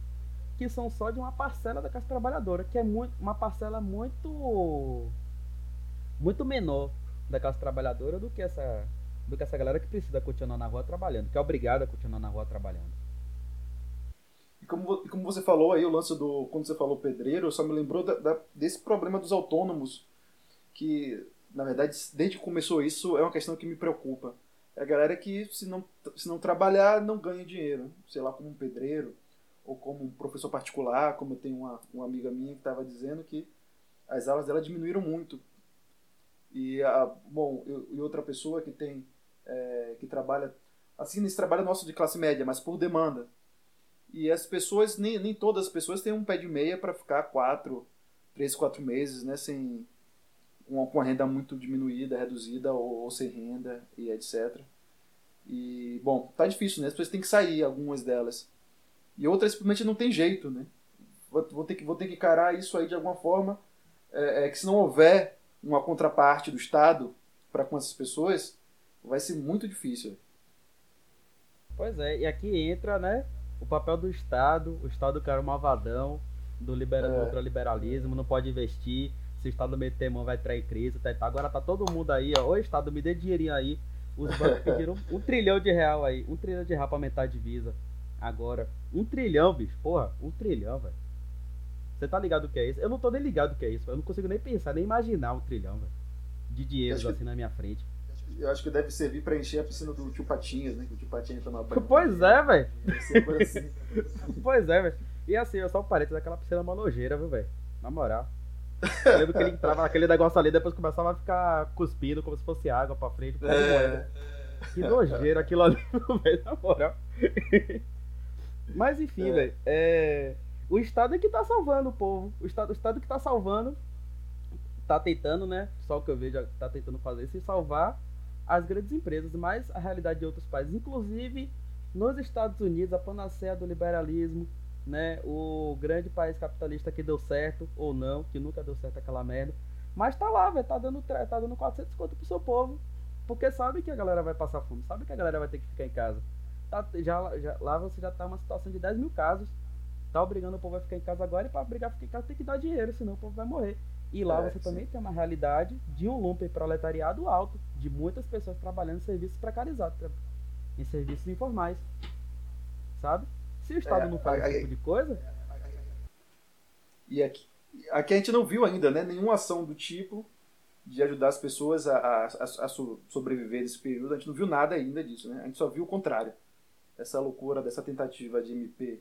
que são só de uma parcela da classe trabalhadora, que é muito, uma parcela muito muito menor da classe trabalhadora do que essa do que essa galera que precisa continuar na rua trabalhando, que é obrigada a continuar na rua trabalhando. E como, como você falou aí, o lance do. Quando você falou pedreiro, só me lembrou da, da, desse problema dos autônomos, que, na verdade, desde que começou isso, é uma questão que me preocupa. É a galera que, se não, se não trabalhar, não ganha dinheiro. Sei lá, como um pedreiro ou como um professor particular, como eu tenho uma, uma amiga minha que estava dizendo que as aulas dela diminuíram muito. E, a, bom, eu, e outra pessoa que tem, é, que trabalha, assim, nesse trabalho nosso de classe média, mas por demanda. E as pessoas, nem, nem todas as pessoas têm um pé de meia para ficar quatro, três, quatro meses, né, sem, uma, com a renda muito diminuída, reduzida ou, ou sem renda e etc. E, bom, tá difícil, né? As pessoas têm que sair, algumas delas. E outras simplesmente não tem jeito, né? Vou, ter, que, vou ter que encarar isso aí de alguma forma, é, é que se não houver uma contraparte do Estado para com essas pessoas, vai ser muito difícil. Pois é, e aqui entra, né, o papel do Estado, o Estado que era um malvadão, do libera é. ultraliberalismo, não pode investir, se o Estado meter mão vai em crise, tá, tá. agora tá todo mundo aí, ó, o Estado me dê dinheirinho aí, Os bancos pediram um trilhão de real aí. Um trilhão de real pra aumentar a divisa. Agora, um trilhão, bicho. Porra, um trilhão, velho. Você tá ligado o que é isso? Eu não tô nem ligado o que é isso. Eu não consigo nem pensar, nem imaginar um trilhão, velho. De dinheiro assim que... na minha frente. Eu acho que deve servir pra encher a piscina do tio Patinhas, né? Que o tio Patinhas toma banho. Pois é, velho. Assim. pois é, velho. E assim, eu só parênteses daquela piscina malojeira, viu, velho? Na moral. Eu lembro que ele entrava naquele negócio ali, depois começava a ficar cuspindo como se fosse água pra frente. É. Que nojeira aquilo ali, velho, na moral. Mas enfim, é. velho. É... O Estado é que tá salvando o povo. O Estado, o Estado que tá salvando. Tá tentando, né? Só o que eu vejo, tá tentando fazer isso e salvar as grandes empresas, mas a realidade de outros países, inclusive nos Estados Unidos, a panaceia do liberalismo, né? O grande país capitalista que deu certo ou não, que nunca deu certo aquela merda. Mas tá lá, velho, tá dando, tá dando 400 conto pro seu povo. Porque sabe que a galera vai passar fome, sabe que a galera vai ter que ficar em casa. Tá, já, já, lá você já tá uma situação de 10 mil casos. Tá obrigando o povo a ficar em casa agora e para obrigar a ficar em casa tem que dar dinheiro, senão o povo vai morrer. E lá é, você sim. também tem uma realidade de um lumpen proletariado alto, de muitas pessoas trabalhando em serviços precarizados, em serviços informais. Sabe? Se o Estado é, não faz esse tipo de coisa. E aqui, aqui a gente não viu ainda né, nenhuma ação do tipo de ajudar as pessoas a, a, a, a sobreviver nesse período. A gente não viu nada ainda disso, né? A gente só viu o contrário. Essa loucura dessa tentativa de MP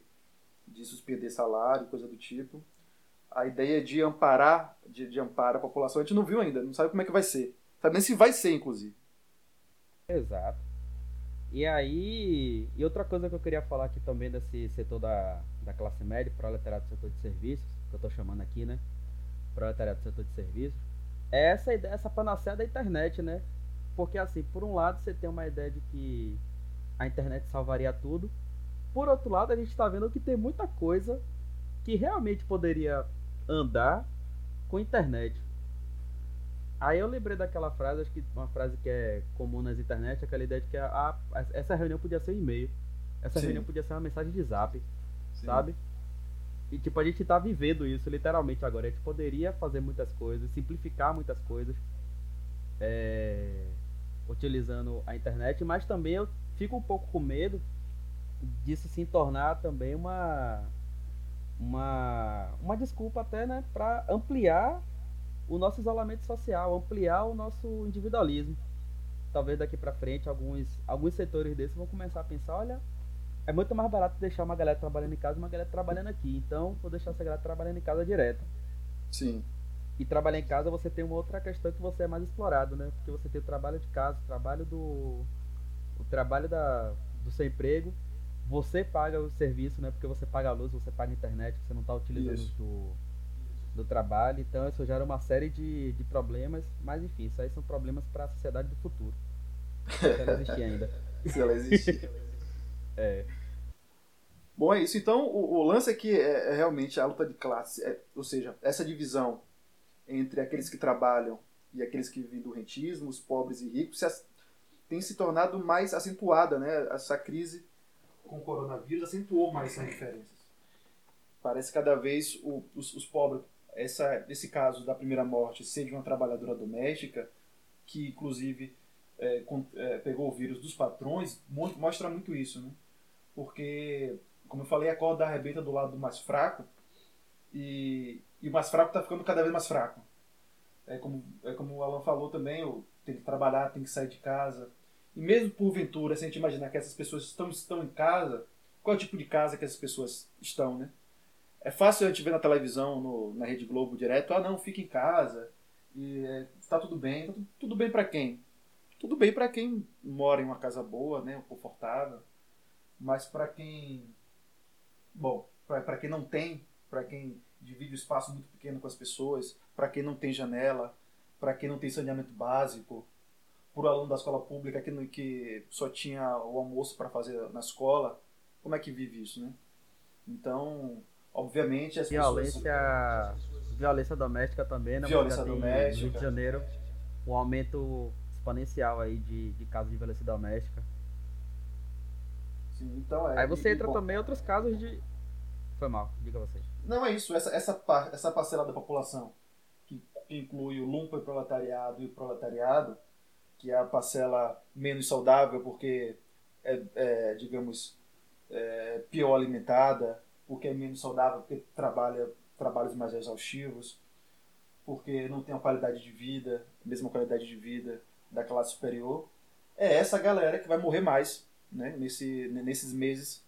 de suspender salário, coisa do tipo. A ideia de amparar, de, de amparar a população, a gente não viu ainda, não sabe como é que vai ser. Sabe nem se vai ser, inclusive. Exato. E aí, e outra coisa que eu queria falar aqui também desse setor da, da classe média, proletariado do setor de serviços, que eu estou chamando aqui, né? Proletariado do setor de serviços, é essa ideia, essa panaceia da internet, né? Porque assim, por um lado você tem uma ideia de que a internet salvaria tudo, por outro lado, a gente está vendo que tem muita coisa que realmente poderia andar com internet. Aí eu lembrei daquela frase, acho que uma frase que é comum nas internet, aquela ideia de que a, a essa reunião podia ser um e-mail. Essa Sim. reunião podia ser uma mensagem de zap, Sim. sabe? E tipo, a gente tá vivendo isso literalmente agora. A gente poderia fazer muitas coisas, simplificar muitas coisas, é, utilizando a internet, mas também eu fico um pouco com medo disso se tornar também uma uma uma desculpa até né para ampliar o nosso isolamento social ampliar o nosso individualismo. Talvez daqui para frente alguns alguns setores desses vão começar a pensar olha é muito mais barato deixar uma galera trabalhando em casa e uma galera trabalhando aqui então vou deixar essa galera trabalhando em casa direto. Sim e trabalhar em casa você tem uma outra questão que você é mais explorado né porque você tem o trabalho de casa o trabalho do o trabalho da do seu emprego você paga o serviço, né? Porque você paga a luz, você paga a internet, você não está utilizando do, do trabalho. Então isso gera uma série de, de problemas. Mas enfim, isso aí são problemas para a sociedade do futuro. Se ela existir ainda. Se ela existir. é. Bom, é isso. Então, o, o lance aqui é, é, realmente a luta de classe. É, ou seja, essa divisão entre aqueles que trabalham e aqueles que vivem do rentismo, os pobres e ricos, se, tem se tornado mais acentuada, né? Essa crise com o coronavírus acentuou mais essas diferenças. Parece cada vez o, os, os, pobres, essa, esse caso da primeira morte ser de uma trabalhadora doméstica, que inclusive é, com, é, pegou o vírus dos patrões, mostra muito isso, né? Porque, como eu falei, a corda arrebenta do lado do mais fraco e, e o mais fraco está ficando cada vez mais fraco. É como, é como o Alan falou também, tem que trabalhar, tem que sair de casa, e mesmo porventura, se a gente imaginar que essas pessoas estão, estão em casa, qual é o tipo de casa que essas pessoas estão, né? É fácil a gente ver na televisão, no, na Rede Globo direto, ah não, fica em casa, e está é, tudo bem. Tá tudo, tudo bem para quem? Tudo bem para quem mora em uma casa boa, né, confortável, mas para quem, bom, para quem não tem, para quem divide o espaço muito pequeno com as pessoas, para quem não tem janela, para quem não tem saneamento básico, por aluno da escola pública que, que só tinha o almoço para fazer na escola, como é que vive isso, né? Então, obviamente, as violência, pessoas... Violência doméstica também, né? Violência doméstica. No Rio de Janeiro, um aumento exponencial aí de, de casos de violência doméstica. Sim, então é. Aí você e, entra bom, também em outros casos de... Foi mal, diga você. Não, é isso. Essa, essa, essa parcela da população que, inclui o lumpen proletariado e o proletariado, que é a parcela menos saudável porque é, é digamos, é, pior alimentada, porque é menos saudável, porque trabalha trabalhos mais exaustivos, porque não tem a qualidade de vida, a mesma qualidade de vida da classe superior, é essa galera que vai morrer mais né, nesse, nesses meses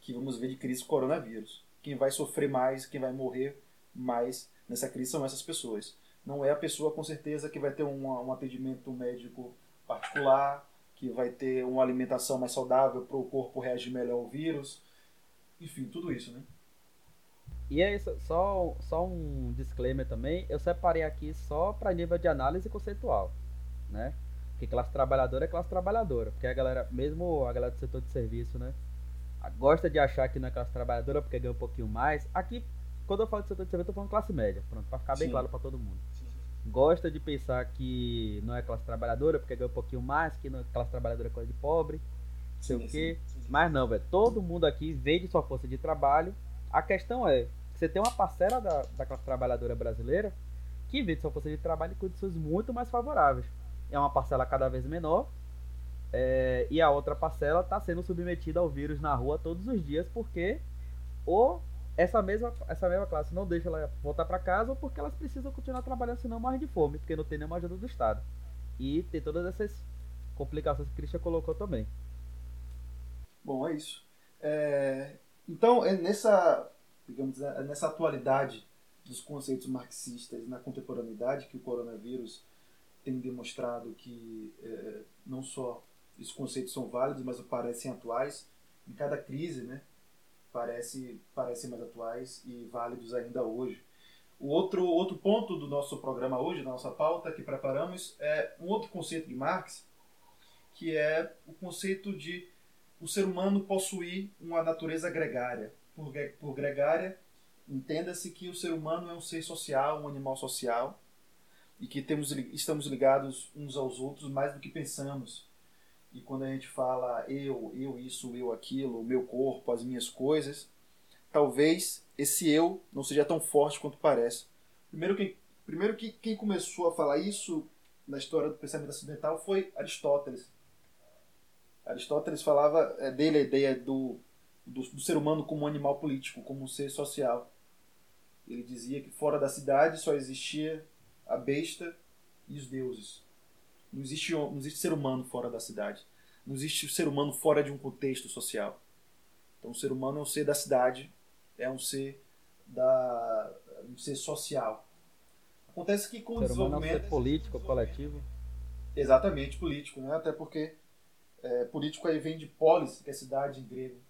que vamos ver de crise coronavírus. Quem vai sofrer mais, quem vai morrer mais nessa crise são essas pessoas. Não é a pessoa, com certeza, que vai ter um, um atendimento médico particular, que vai ter uma alimentação mais saudável para o corpo reagir melhor ao vírus. Enfim, tudo isso, né? E é isso, só, só um disclaimer também, eu separei aqui só para nível de análise conceitual, né? Porque classe trabalhadora é classe trabalhadora, porque a galera, mesmo a galera do setor de serviço, né? Gosta de achar que não é classe trabalhadora porque ganha um pouquinho mais. Aqui, quando eu falo de setor de serviço, eu tô falando classe média, pronto, para ficar bem Sim. claro para todo mundo. Gosta de pensar que não é classe trabalhadora porque ganha um pouquinho mais, que não é classe trabalhadora é coisa de pobre, não sei o quê. Mas não, velho, todo mundo aqui vende sua força de trabalho a questão é, você tem uma parcela da, da classe trabalhadora brasileira que vive sua força de trabalho em condições muito mais favoráveis. É uma parcela cada vez menor é, e a outra parcela está sendo submetida ao vírus na rua todos os dias porque ou essa mesma, essa mesma classe não deixa ela voltar para casa ou porque elas precisam continuar trabalhando senão morrem de fome, porque não tem nenhuma ajuda do Estado. E tem todas essas complicações que o Christian colocou também. Bom, é isso. É, então, é nessa, digamos, é nessa atualidade dos conceitos marxistas na contemporaneidade que o coronavírus tem demonstrado que é, não só esses conceitos são válidos, mas parecem atuais. Em cada crise, né, parece, parecem mais atuais e válidos ainda hoje. O outro, outro ponto do nosso programa hoje, da nossa pauta que preparamos, é um outro conceito de Marx, que é o conceito de o ser humano possuir uma natureza gregária. Por, por gregária, entenda-se que o ser humano é um ser social, um animal social, e que temos, estamos ligados uns aos outros mais do que pensamos. E quando a gente fala eu, eu isso, eu aquilo, o meu corpo, as minhas coisas, talvez esse eu não seja tão forte quanto parece. Primeiro, que, primeiro que quem começou a falar isso na história do pensamento ocidental foi Aristóteles. Aristóteles falava é, dele a ideia do, do, do, ser humano como um animal político, como um ser social. Ele dizia que fora da cidade só existia a besta e os deuses. Não existe, não existe ser humano fora da cidade. Não existe ser humano fora de um contexto social. Então o ser humano é um ser da cidade, é um ser da um ser social. Acontece que com o, o desenvolvimento é um ser político, coletivo. Exatamente, político, né? Até porque é, político aí vem de polis, que é cidade em grego.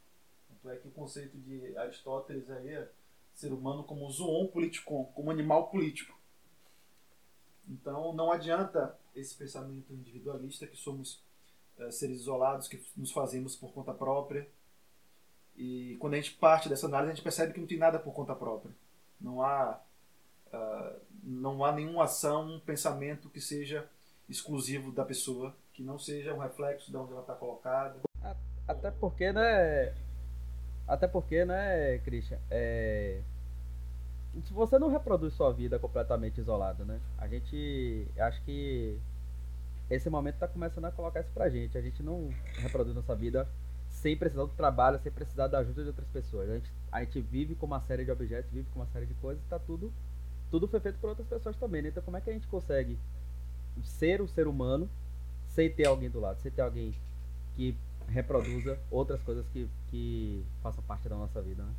Tanto é que o conceito de Aristóteles aí é ser humano como zoon politikon, como animal político. Então não adianta esse pensamento individualista que somos é, seres isolados, que nos fazemos por conta própria. E quando a gente parte dessa análise, a gente percebe que não tem nada por conta própria. Não há, uh, não há nenhuma ação, um pensamento que seja exclusivo da pessoa, que não seja um reflexo de onde ela está colocada. Até porque, né? Até porque, né, Christian? É... Você não reproduz sua vida completamente isolado, né? A gente. Acho que esse momento está começando a colocar isso pra gente. A gente não reproduz nossa vida sem precisar do trabalho, sem precisar da ajuda de outras pessoas. A gente, a gente vive com uma série de objetos, vive com uma série de coisas, está tudo. Tudo foi feito por outras pessoas também, né? Então como é que a gente consegue ser o ser humano sem ter alguém do lado, sem ter alguém que reproduza outras coisas que, que façam parte da nossa vida. Né?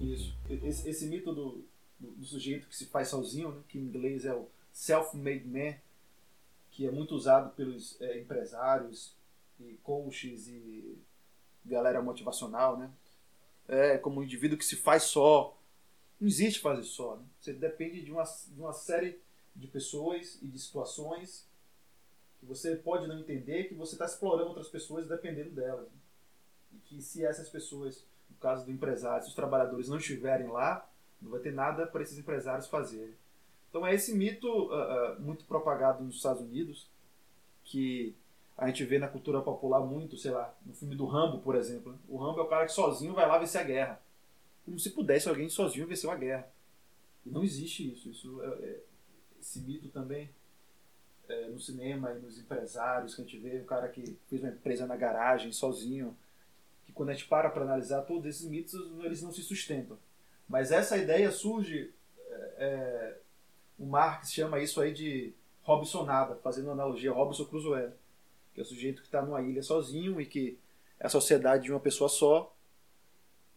Isso. Esse, esse mito do, do, sujeito que se faz sozinho, né? que em inglês é o self-made man, que é muito usado pelos é, empresários e coaches e galera motivacional, né? É como um indivíduo que se faz só. Não existe fazer só. Né? Você depende de uma, de uma série de pessoas e de situações que você pode não entender, que você está explorando outras pessoas dependendo delas. Né? E que se essas pessoas, no caso do empresário, se os trabalhadores não estiverem lá, não vai ter nada para esses empresários fazerem. Então é esse mito uh, uh, muito propagado nos Estados Unidos, que a gente vê na cultura popular muito, sei lá, no filme do Rambo, por exemplo. O Rambo é o cara que sozinho vai lá vencer a guerra. Como se pudesse alguém sozinho vencer uma guerra. E não existe isso. Isso é, é esse mito também é, no cinema e nos empresários que a gente vê, o cara que fez uma empresa na garagem sozinho, que quando a gente para para analisar todos esses mitos, eles não se sustentam. Mas essa ideia surge, é, é o Marx chama isso aí de Robsonada, fazendo analogia a Robson Crusoe, que é o sujeito que está numa ilha sozinho e que é a sociedade de uma pessoa só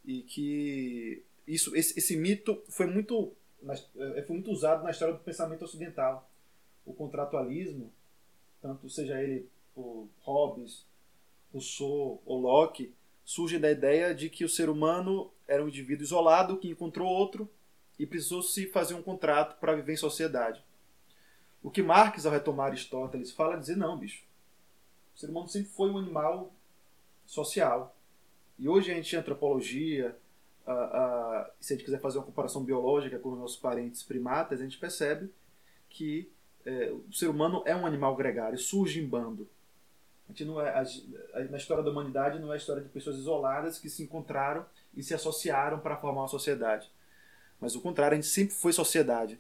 e que isso esse, esse mito foi muito é, foi muito usado na história do pensamento ocidental. O contratualismo tanto seja ele por Hobbes Rousseau ou Locke surge da ideia de que o ser humano era um indivíduo isolado que encontrou outro e precisou se fazer um contrato para viver em sociedade. O que Marx ao retomar Aristóteles fala é dizer não bicho. O ser humano sempre foi um animal social. E hoje a gente antropologia, se a gente quiser fazer uma comparação biológica com os nossos parentes primatas, a gente percebe que uh, o ser humano é um animal gregário, surge em bando. Gente não é, a, a, na história da humanidade não é a história de pessoas isoladas que se encontraram e se associaram para formar uma sociedade. Mas o contrário, a gente sempre foi sociedade.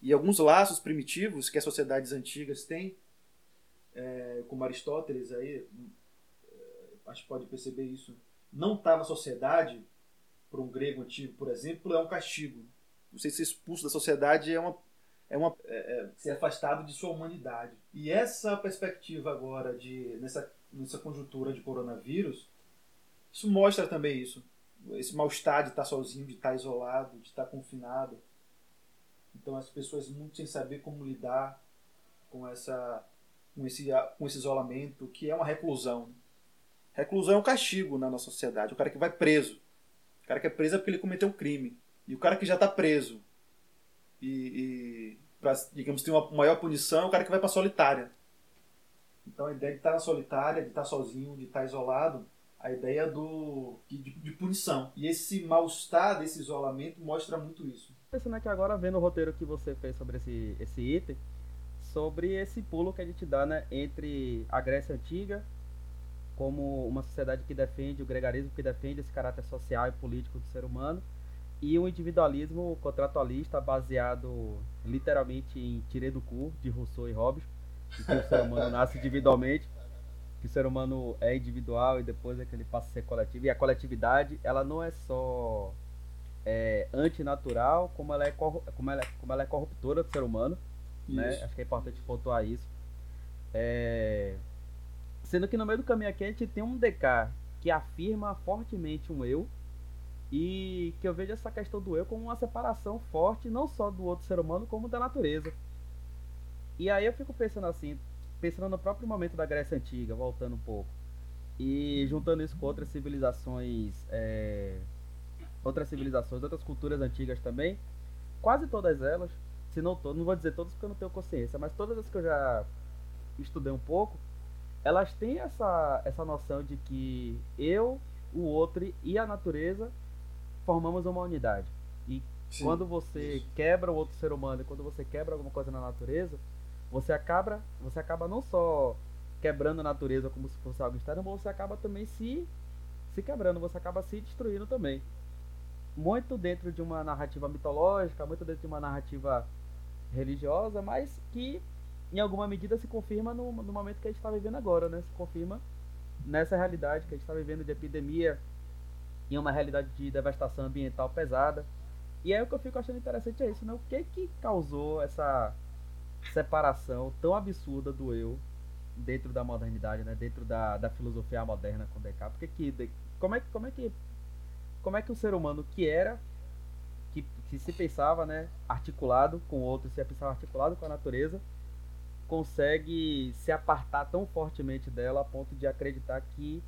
E alguns laços primitivos que as sociedades antigas têm, é, como Aristóteles aí, acho que pode perceber isso, não estar tá na sociedade, para um grego antigo, por exemplo, é um castigo. Você ser expulso da sociedade é uma é uma é, é, ser afastado de sua humanidade. E essa perspectiva agora de nessa nessa conjuntura de coronavírus, isso mostra também isso. Esse mal-estar de estar sozinho, de estar isolado, de estar confinado. Então as pessoas muito sem saber como lidar com essa com esse com esse isolamento, que é uma reclusão. Reclusão é um castigo na nossa sociedade. O cara que vai preso. O cara que é preso é porque ele cometeu um crime. E o cara que já está preso e, e pra, digamos, ter uma maior punição é o cara que vai para solitária. Então a ideia de estar tá na solitária, de estar tá sozinho, de estar tá isolado, a ideia do de, de punição. E esse mal-estar desse isolamento mostra muito isso. Pensando aqui agora, vendo o roteiro que você fez sobre esse, esse item, sobre esse pulo que a gente dá né, entre a Grécia Antiga como uma sociedade que defende o gregarismo, que defende esse caráter social e político do ser humano, e um individualismo contratualista baseado literalmente em tiré do cu de Rousseau e Hobbes, que o ser humano nasce individualmente, que o ser humano é individual e depois é que ele passa a ser coletivo. E a coletividade, ela não é só é, antinatural, como ela, é como, ela é, como ela é corruptora do ser humano. Né? Acho que é importante pontuar isso. É, Sendo que no meio do caminho aqui a gente tem um DK que afirma fortemente um eu e que eu vejo essa questão do eu como uma separação forte não só do outro ser humano como da natureza. E aí eu fico pensando assim, pensando no próprio momento da Grécia Antiga, voltando um pouco, e juntando isso com outras civilizações, é, outras civilizações, outras culturas antigas também, quase todas elas, se não todas, não vou dizer todas porque eu não tenho consciência, mas todas as que eu já estudei um pouco, elas têm essa, essa noção de que eu, o outro e a natureza formamos uma unidade. E Sim, quando você isso. quebra o outro ser humano, e quando você quebra alguma coisa na natureza, você acaba, você acaba não só quebrando a natureza como se fosse algo externo, mas você acaba também se, se quebrando, você acaba se destruindo também. Muito dentro de uma narrativa mitológica, muito dentro de uma narrativa religiosa, mas que em alguma medida se confirma no, no momento que a gente está vivendo agora, né? Se confirma nessa realidade que a gente está vivendo de epidemia, em uma realidade de devastação ambiental pesada. E aí o que eu fico achando interessante é isso, né? O que que causou essa separação tão absurda do eu dentro da modernidade, né? Dentro da, da filosofia moderna com Descartes? Porque que, como é como é que como é que o ser humano que era que, que se pensava, né, articulado com outro, se pensava articulado com a natureza, consegue se apartar tão fortemente dela a ponto de acreditar que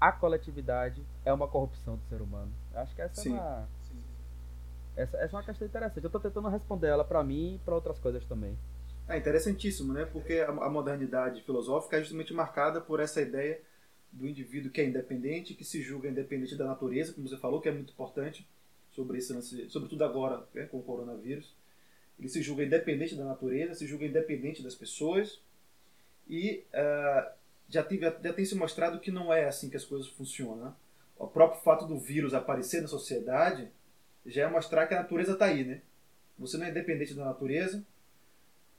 a coletividade é uma corrupção do ser humano. Acho que essa é Sim. é uma essa, essa, é uma questão interessante. Eu estou tentando responder ela para mim e para outras coisas também. É interessantíssimo, né? Porque a, a modernidade filosófica é justamente marcada por essa ideia do indivíduo que é independente, que se julga independente da natureza, como você falou, que é muito importante sobre isso, sobretudo agora né, com o coronavírus. Ele se julga independente da natureza, se julga independente das pessoas e uh, já, tive, já tem se mostrado que não é assim que as coisas funcionam. Né? O próprio fato do vírus aparecer na sociedade já é mostrar que a natureza está aí. Né? Você não é independente da natureza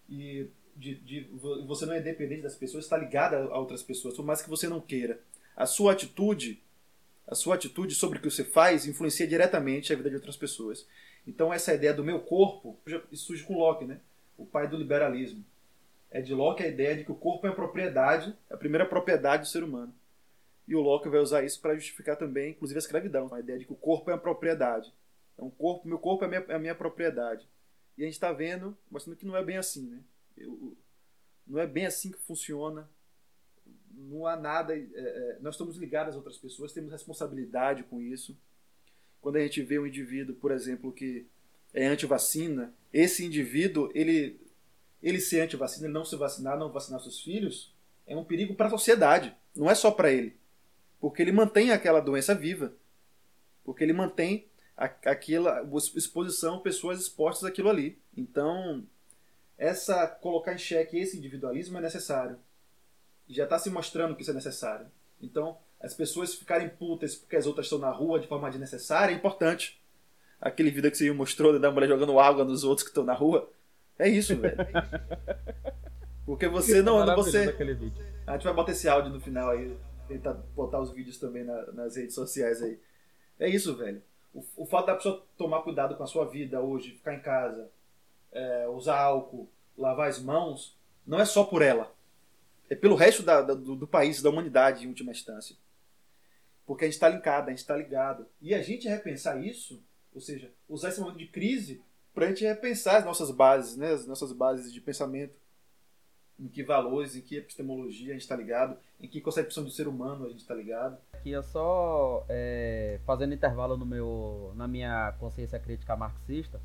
e de, de você não é dependente das pessoas, está ligado a outras pessoas, por mais que você não queira. A sua atitude, a sua atitude sobre o que você faz influencia diretamente a vida de outras pessoas. Então essa ideia do meu corpo, surge com Locke, né? O pai do liberalismo. É de Locke a ideia de que o corpo é a propriedade, a primeira propriedade do ser humano. E o Locke vai usar isso para justificar também, inclusive, a escravidão. A ideia de que o corpo é a propriedade. Então, o corpo, meu corpo é a minha, é a minha propriedade. E a gente está vendo, mostrando que não é bem assim, né? Eu, não é bem assim que funciona. Não há nada. É, é, nós estamos ligados às outras pessoas, temos responsabilidade com isso. Quando a gente vê um indivíduo, por exemplo, que é anti-vacina, esse indivíduo, ele, ele ser anti-vacina, ele não se vacinar, não vacinar seus filhos, é um perigo para a sociedade. Não é só para ele. Porque ele mantém aquela doença viva. Porque ele mantém aquela exposição, pessoas expostas àquilo ali. Então, essa colocar em xeque esse individualismo é necessário. Já está se mostrando que isso é necessário. Então, as pessoas ficarem putas porque as outras estão na rua de forma desnecessária é importante. Aquele vídeo que você mostrou da mulher jogando água nos outros que estão na rua. É isso, velho. Porque você não. É você... A gente vai botar esse áudio no final aí. Tentar botar os vídeos também na, nas redes sociais aí. É isso, velho. O, o fato da pessoa tomar cuidado com a sua vida hoje, ficar em casa, é, usar álcool, lavar as mãos, não é só por ela. É pelo resto da, da, do, do, país, da humanidade, em última instância. Porque a gente está linkado, a gente está ligado. E a gente repensar isso, ou seja, usar esse momento de crise para a gente repensar as nossas bases, né, as nossas bases de pensamento. Em que valores, em que epistemologia a gente está ligado, em que concepção do ser humano a gente está ligado. Aqui eu só é, fazendo intervalo no meu, na minha consciência crítica marxista,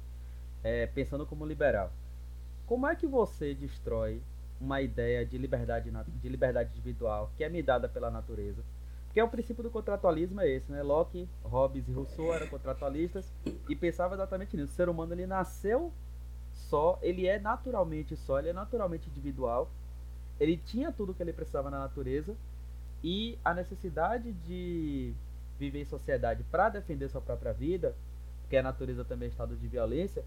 é, pensando como liberal. Como é que você destrói uma ideia de liberdade, de liberdade individual que é me dada pela natureza? Porque é o princípio do contratualismo é esse, né? Locke, Hobbes e Rousseau eram contratualistas e pensavam exatamente nisso. O ser humano ele nasceu só, ele é naturalmente só, ele é naturalmente individual. Ele tinha tudo o que ele precisava na natureza e a necessidade de viver em sociedade para defender sua própria vida, porque a natureza também é estado de violência,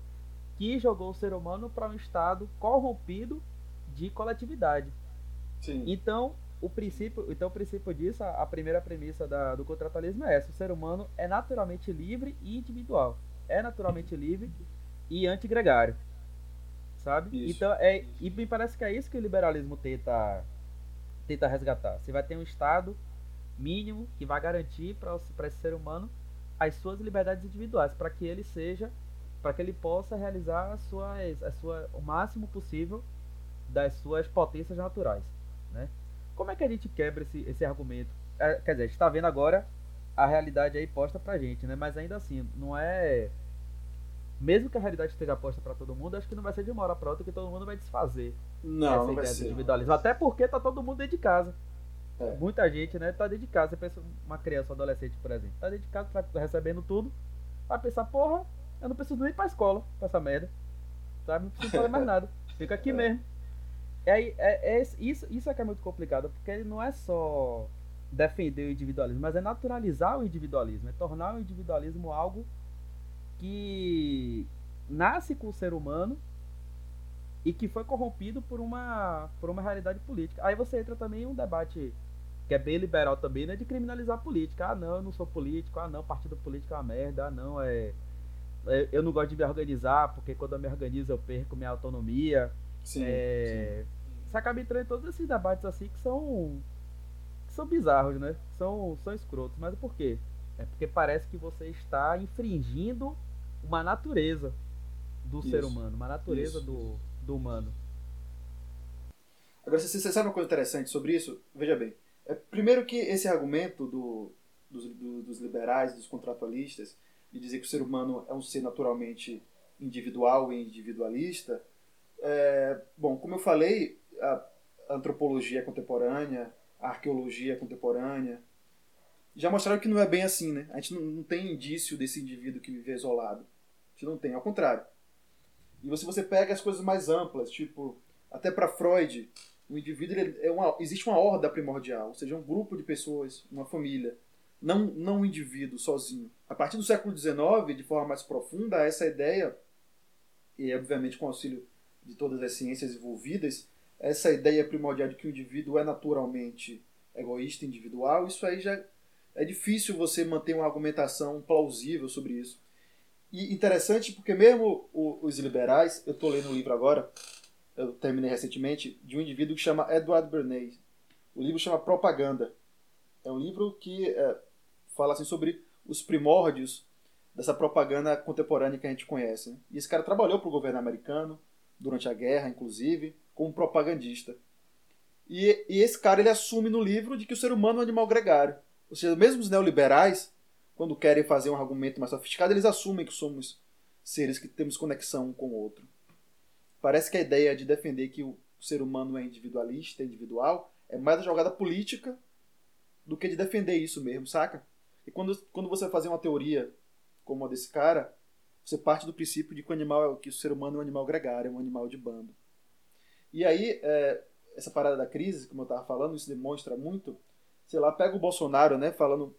que jogou o ser humano para um estado corrompido de coletividade. Sim. Então, o princípio, então o princípio disso, a, a primeira premissa da, do contratualismo é essa: o ser humano é naturalmente livre e individual. É naturalmente livre e antigregário. Sabe? Isso, então, é, isso. e me parece que é isso que o liberalismo tenta, tenta resgatar. Você vai ter um Estado mínimo que vai garantir para esse ser humano as suas liberdades individuais, para que ele seja para que ele possa realizar as suas, as sua, o máximo possível das suas potências naturais. Né? Como é que a gente quebra esse, esse argumento? É, quer dizer, a gente está vendo agora a realidade aí posta pra gente, né? mas ainda assim, não é. Mesmo que a realidade esteja posta para todo mundo, acho que não vai ser de uma hora para outra que todo mundo vai desfazer não, essa não ideia do individualismo. Até porque tá todo mundo dentro de casa. É. Muita gente, né, tá dentro de casa. Você pensa uma criança, um adolescente, por exemplo, tá dentro de casa, tá recebendo tudo, vai pensar, porra, eu não preciso nem ir pra escola pra essa merda. Sabe? Não preciso fazer mais nada. Fica aqui é. mesmo. É, é, é, isso, isso é que é muito complicado, porque ele não é só defender o individualismo, mas é naturalizar o individualismo, é tornar o individualismo algo que nasce com o ser humano e que foi corrompido por uma, por uma realidade política. Aí você entra também em um debate que é bem liberal também, né, de criminalizar a política. Ah, não, eu não sou político. Ah, não, partido político é uma merda. Ah, não, é eu não gosto de me organizar, porque quando eu me organizo eu perco minha autonomia. Sim, é, sim. Você acaba entrando em todos esses debates assim que são que são bizarros, né? São, são escrotos. Mas por quê? É porque parece que você está infringindo uma natureza do isso, ser humano, uma natureza do, do humano. Agora, você, você sabe uma coisa interessante sobre isso? Veja bem. É, primeiro que esse argumento do, dos, do, dos liberais, dos contratualistas, de dizer que o ser humano é um ser naturalmente individual e individualista, é, bom, como eu falei, a antropologia contemporânea, a arqueologia contemporânea, já mostraram que não é bem assim, né? A gente não, não tem indício desse indivíduo que vive isolado. A gente não tem, ao contrário. E se você pega as coisas mais amplas, tipo, até para Freud, o indivíduo é uma, existe uma horda primordial, ou seja, um grupo de pessoas, uma família não, não o indivíduo sozinho. A partir do século XIX, de forma mais profunda, essa ideia, e obviamente com o auxílio de todas as ciências envolvidas, essa ideia primordial de que o indivíduo é naturalmente egoísta, individual, isso aí já é difícil você manter uma argumentação plausível sobre isso. E interessante porque mesmo os liberais, eu estou lendo um livro agora, eu terminei recentemente, de um indivíduo que chama Edward Bernays. O livro chama Propaganda. É um livro que é, fala assim sobre os primórdios dessa propaganda contemporânea que a gente conhece. Né? E esse cara trabalhou para o governo americano, durante a guerra, inclusive, como propagandista. E, e, esse cara ele assume no livro de que o ser humano é um animal gregário. Ou seja, mesmo os neoliberais, quando querem fazer um argumento mais sofisticado, eles assumem que somos seres que temos conexão um com o outro. Parece que a ideia de defender que o ser humano é individualista, individual, é mais a jogada política do que de defender isso mesmo, saca? E quando, quando você fazer uma teoria como a desse cara, você parte do princípio de que o animal é que o ser humano é um animal gregário, é um animal de bando. E aí, é, essa parada da crise, como eu estava falando, isso demonstra muito. Sei lá, pega o Bolsonaro, né, falando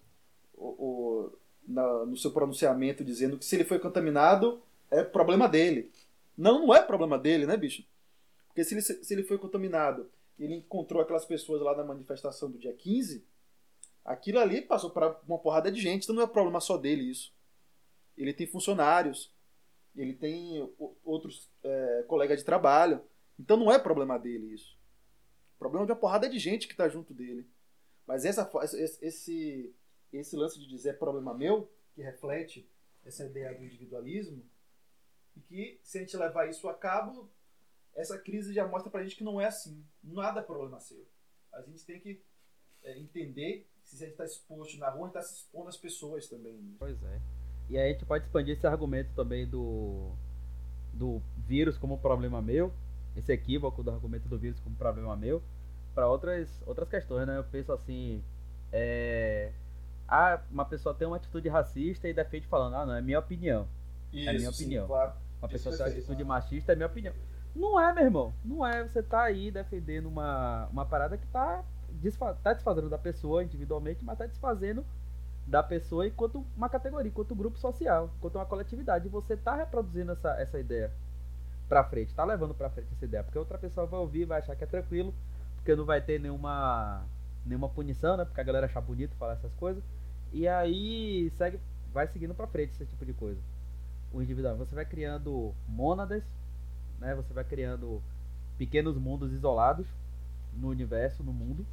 o, o, na, no seu pronunciamento dizendo que se ele foi contaminado, é problema dele. Não, não é problema dele, né, bicho? Porque se ele, se ele foi contaminado ele encontrou aquelas pessoas lá na manifestação do dia 15, aquilo ali passou para uma porrada de gente, então não é problema só dele isso. Ele tem funcionários, ele tem outros é, colegas de trabalho, então não é problema dele isso. O problema de uma porrada de gente que está junto dele. Mas essa, esse, esse lance de dizer é problema meu, que reflete essa ideia do individualismo, e que se a gente levar isso a cabo, essa crise já mostra pra gente que não é assim. Nada é problema seu. A gente tem que é, entender que se a gente está exposto na rua, a gente está se expondo às pessoas também. Né? Pois é. E aí a gente pode expandir esse argumento também do, do vírus como problema meu, esse equívoco do argumento do vírus como problema meu, para outras, outras questões, né? Eu penso assim, é, ah, uma pessoa tem uma atitude racista e defende falando, ah, não, é minha opinião. Isso, é minha opinião. Sim, claro. Uma pessoa tem uma atitude machista é minha opinião. Não é, meu irmão. Não é. Você tá aí defendendo uma, uma parada que tá, desfa tá desfazendo da pessoa individualmente, mas tá desfazendo da pessoa enquanto uma categoria, enquanto grupo social, enquanto uma coletividade. E você tá reproduzindo essa, essa ideia pra frente, tá levando pra frente essa ideia. Porque outra pessoa vai ouvir, vai achar que é tranquilo, porque não vai ter nenhuma, nenhuma punição, né? Porque a galera acha bonito falar essas coisas. E aí segue, vai seguindo para frente esse tipo de coisa. O individual, você vai criando mônadas, né? Você vai criando pequenos mundos isolados no universo, no mundo.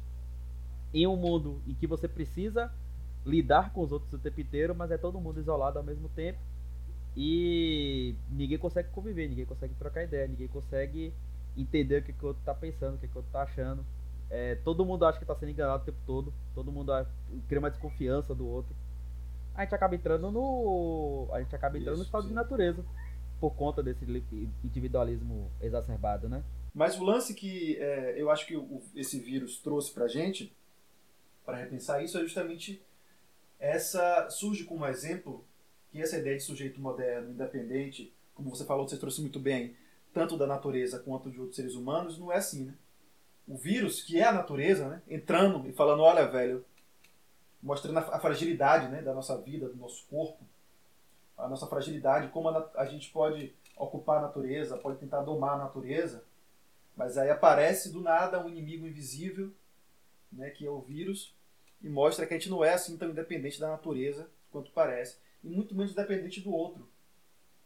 Em um mundo em que você precisa lidar com os outros o tempo inteiro, mas é todo mundo isolado ao mesmo tempo. E ninguém consegue conviver, ninguém consegue trocar ideia, ninguém consegue entender o que, que o outro tá pensando, o que, que o outro tá achando. É, todo mundo acha que está sendo enganado o tempo todo. Todo mundo cria uma desconfiança do outro. A gente acaba entrando no. A gente acaba entrando Isso, no estado sim. de natureza. Por conta desse individualismo exacerbado, né? Mas o lance que é, eu acho que o, esse vírus trouxe pra gente, para repensar isso, é justamente essa. surge como exemplo que essa ideia de sujeito moderno, independente, como você falou, você trouxe muito bem, tanto da natureza quanto de outros seres humanos, não é assim, né? o vírus, que é a natureza, né, entrando e falando, olha, velho, mostrando a, fragilidade né, da nossa vida, do nosso corpo, a nossa fragilidade, como a, gente pode ocupar a natureza, pode tentar domar a natureza, mas aí aparece do nada um inimigo invisível, né, que é o vírus, e mostra que a gente não é assim tão independente da natureza quanto parece, e muito menos dependente do outro.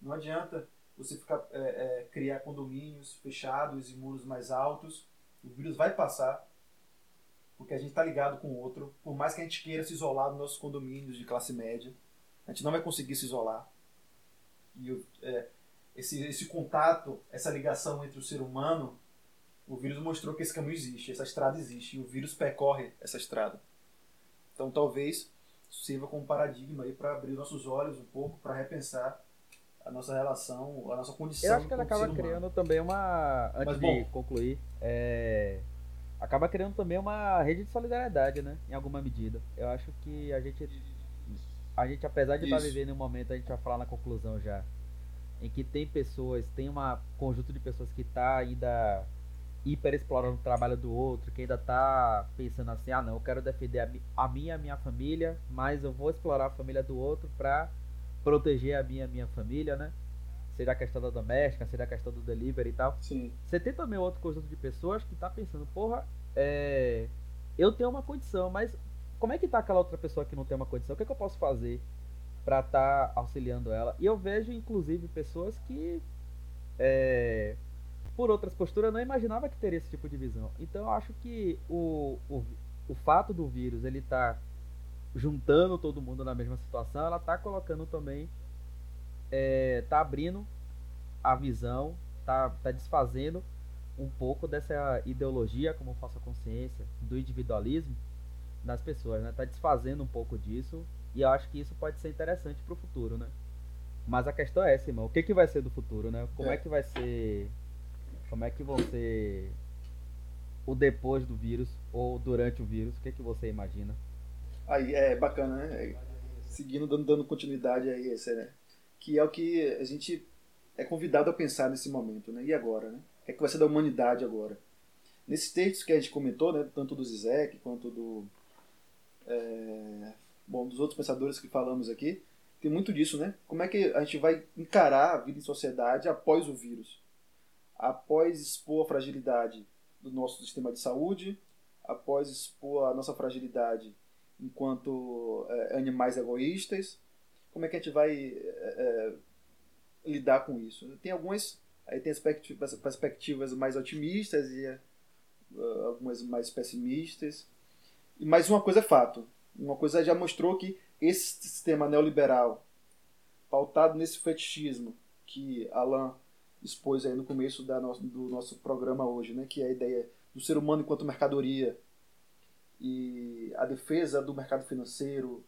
Não adianta você ficar, é, é, criar condomínios fechados e muros mais altos o vírus vai passar, porque a gente está ligado com o outro. Por mais que a gente queira se isolar dos nossos condomínios de classe média, a gente não vai conseguir se isolar. E é, esse, esse contato, essa ligação entre o ser humano, o vírus mostrou que esse caminho existe, essa estrada existe, e o vírus percorre essa estrada. Então talvez sirva como paradigma aí para abrir nossos olhos um pouco, para repensar a nossa relação, a nossa condição. Eu acho que ela acaba criando também uma. Antes Mas, de concluir, é, acaba criando também uma rede de solidariedade, né? Em alguma medida. Eu acho que a gente. A gente, apesar de estar vivendo um momento, a gente vai falar na conclusão já, em que tem pessoas, tem um conjunto de pessoas que está ainda hiper explorando o trabalho do outro, que ainda está pensando assim, ah não, eu quero defender a, a minha a minha família, mas eu vou explorar a família do outro para proteger a minha, minha família, né? seja a questão da doméstica, seja a questão do delivery e tal. Sim. Você tem também outro conjunto de pessoas que tá pensando, porra, é, eu tenho uma condição, mas como é que tá aquela outra pessoa que não tem uma condição? O que, é que eu posso fazer para estar tá auxiliando ela? E eu vejo, inclusive, pessoas que, é, por outras posturas, eu não imaginava que teria esse tipo de visão. Então, eu acho que o, o, o fato do vírus ele tá juntando todo mundo na mesma situação, ela tá colocando também, é, tá abrindo a visão, tá, tá desfazendo um pouco dessa ideologia, como falsa consciência, do individualismo das pessoas, né? Tá desfazendo um pouco disso e eu acho que isso pode ser interessante para o futuro, né? Mas a questão é essa, irmão. O que, que vai ser do futuro, né? Como é. é que vai ser. Como é que ser o depois do vírus ou durante o vírus? O que, que você imagina? Aí, é bacana, né? Seguindo, dando, dando continuidade aí, esse, né? Que é o que a gente é convidado a pensar nesse momento, né? E agora, né? O que, é que vai ser da humanidade agora? Nesses textos que a gente comentou, né? Tanto do Zizek quanto do é, bom, dos outros pensadores que falamos aqui, tem muito disso, né? Como é que a gente vai encarar a vida em sociedade após o vírus? Após expor a fragilidade do nosso sistema de saúde, após expor a nossa fragilidade enquanto é, animais egoístas, como é que a gente vai é, é lidar com isso? Tem algumas, aí tem perspectivas mais otimistas e uh, algumas mais pessimistas. Mas uma coisa é fato. Uma coisa já mostrou que esse sistema neoliberal, pautado nesse fetichismo que Alain expôs aí no começo do nosso programa hoje, né, que é a ideia do ser humano enquanto mercadoria. E a defesa do mercado financeiro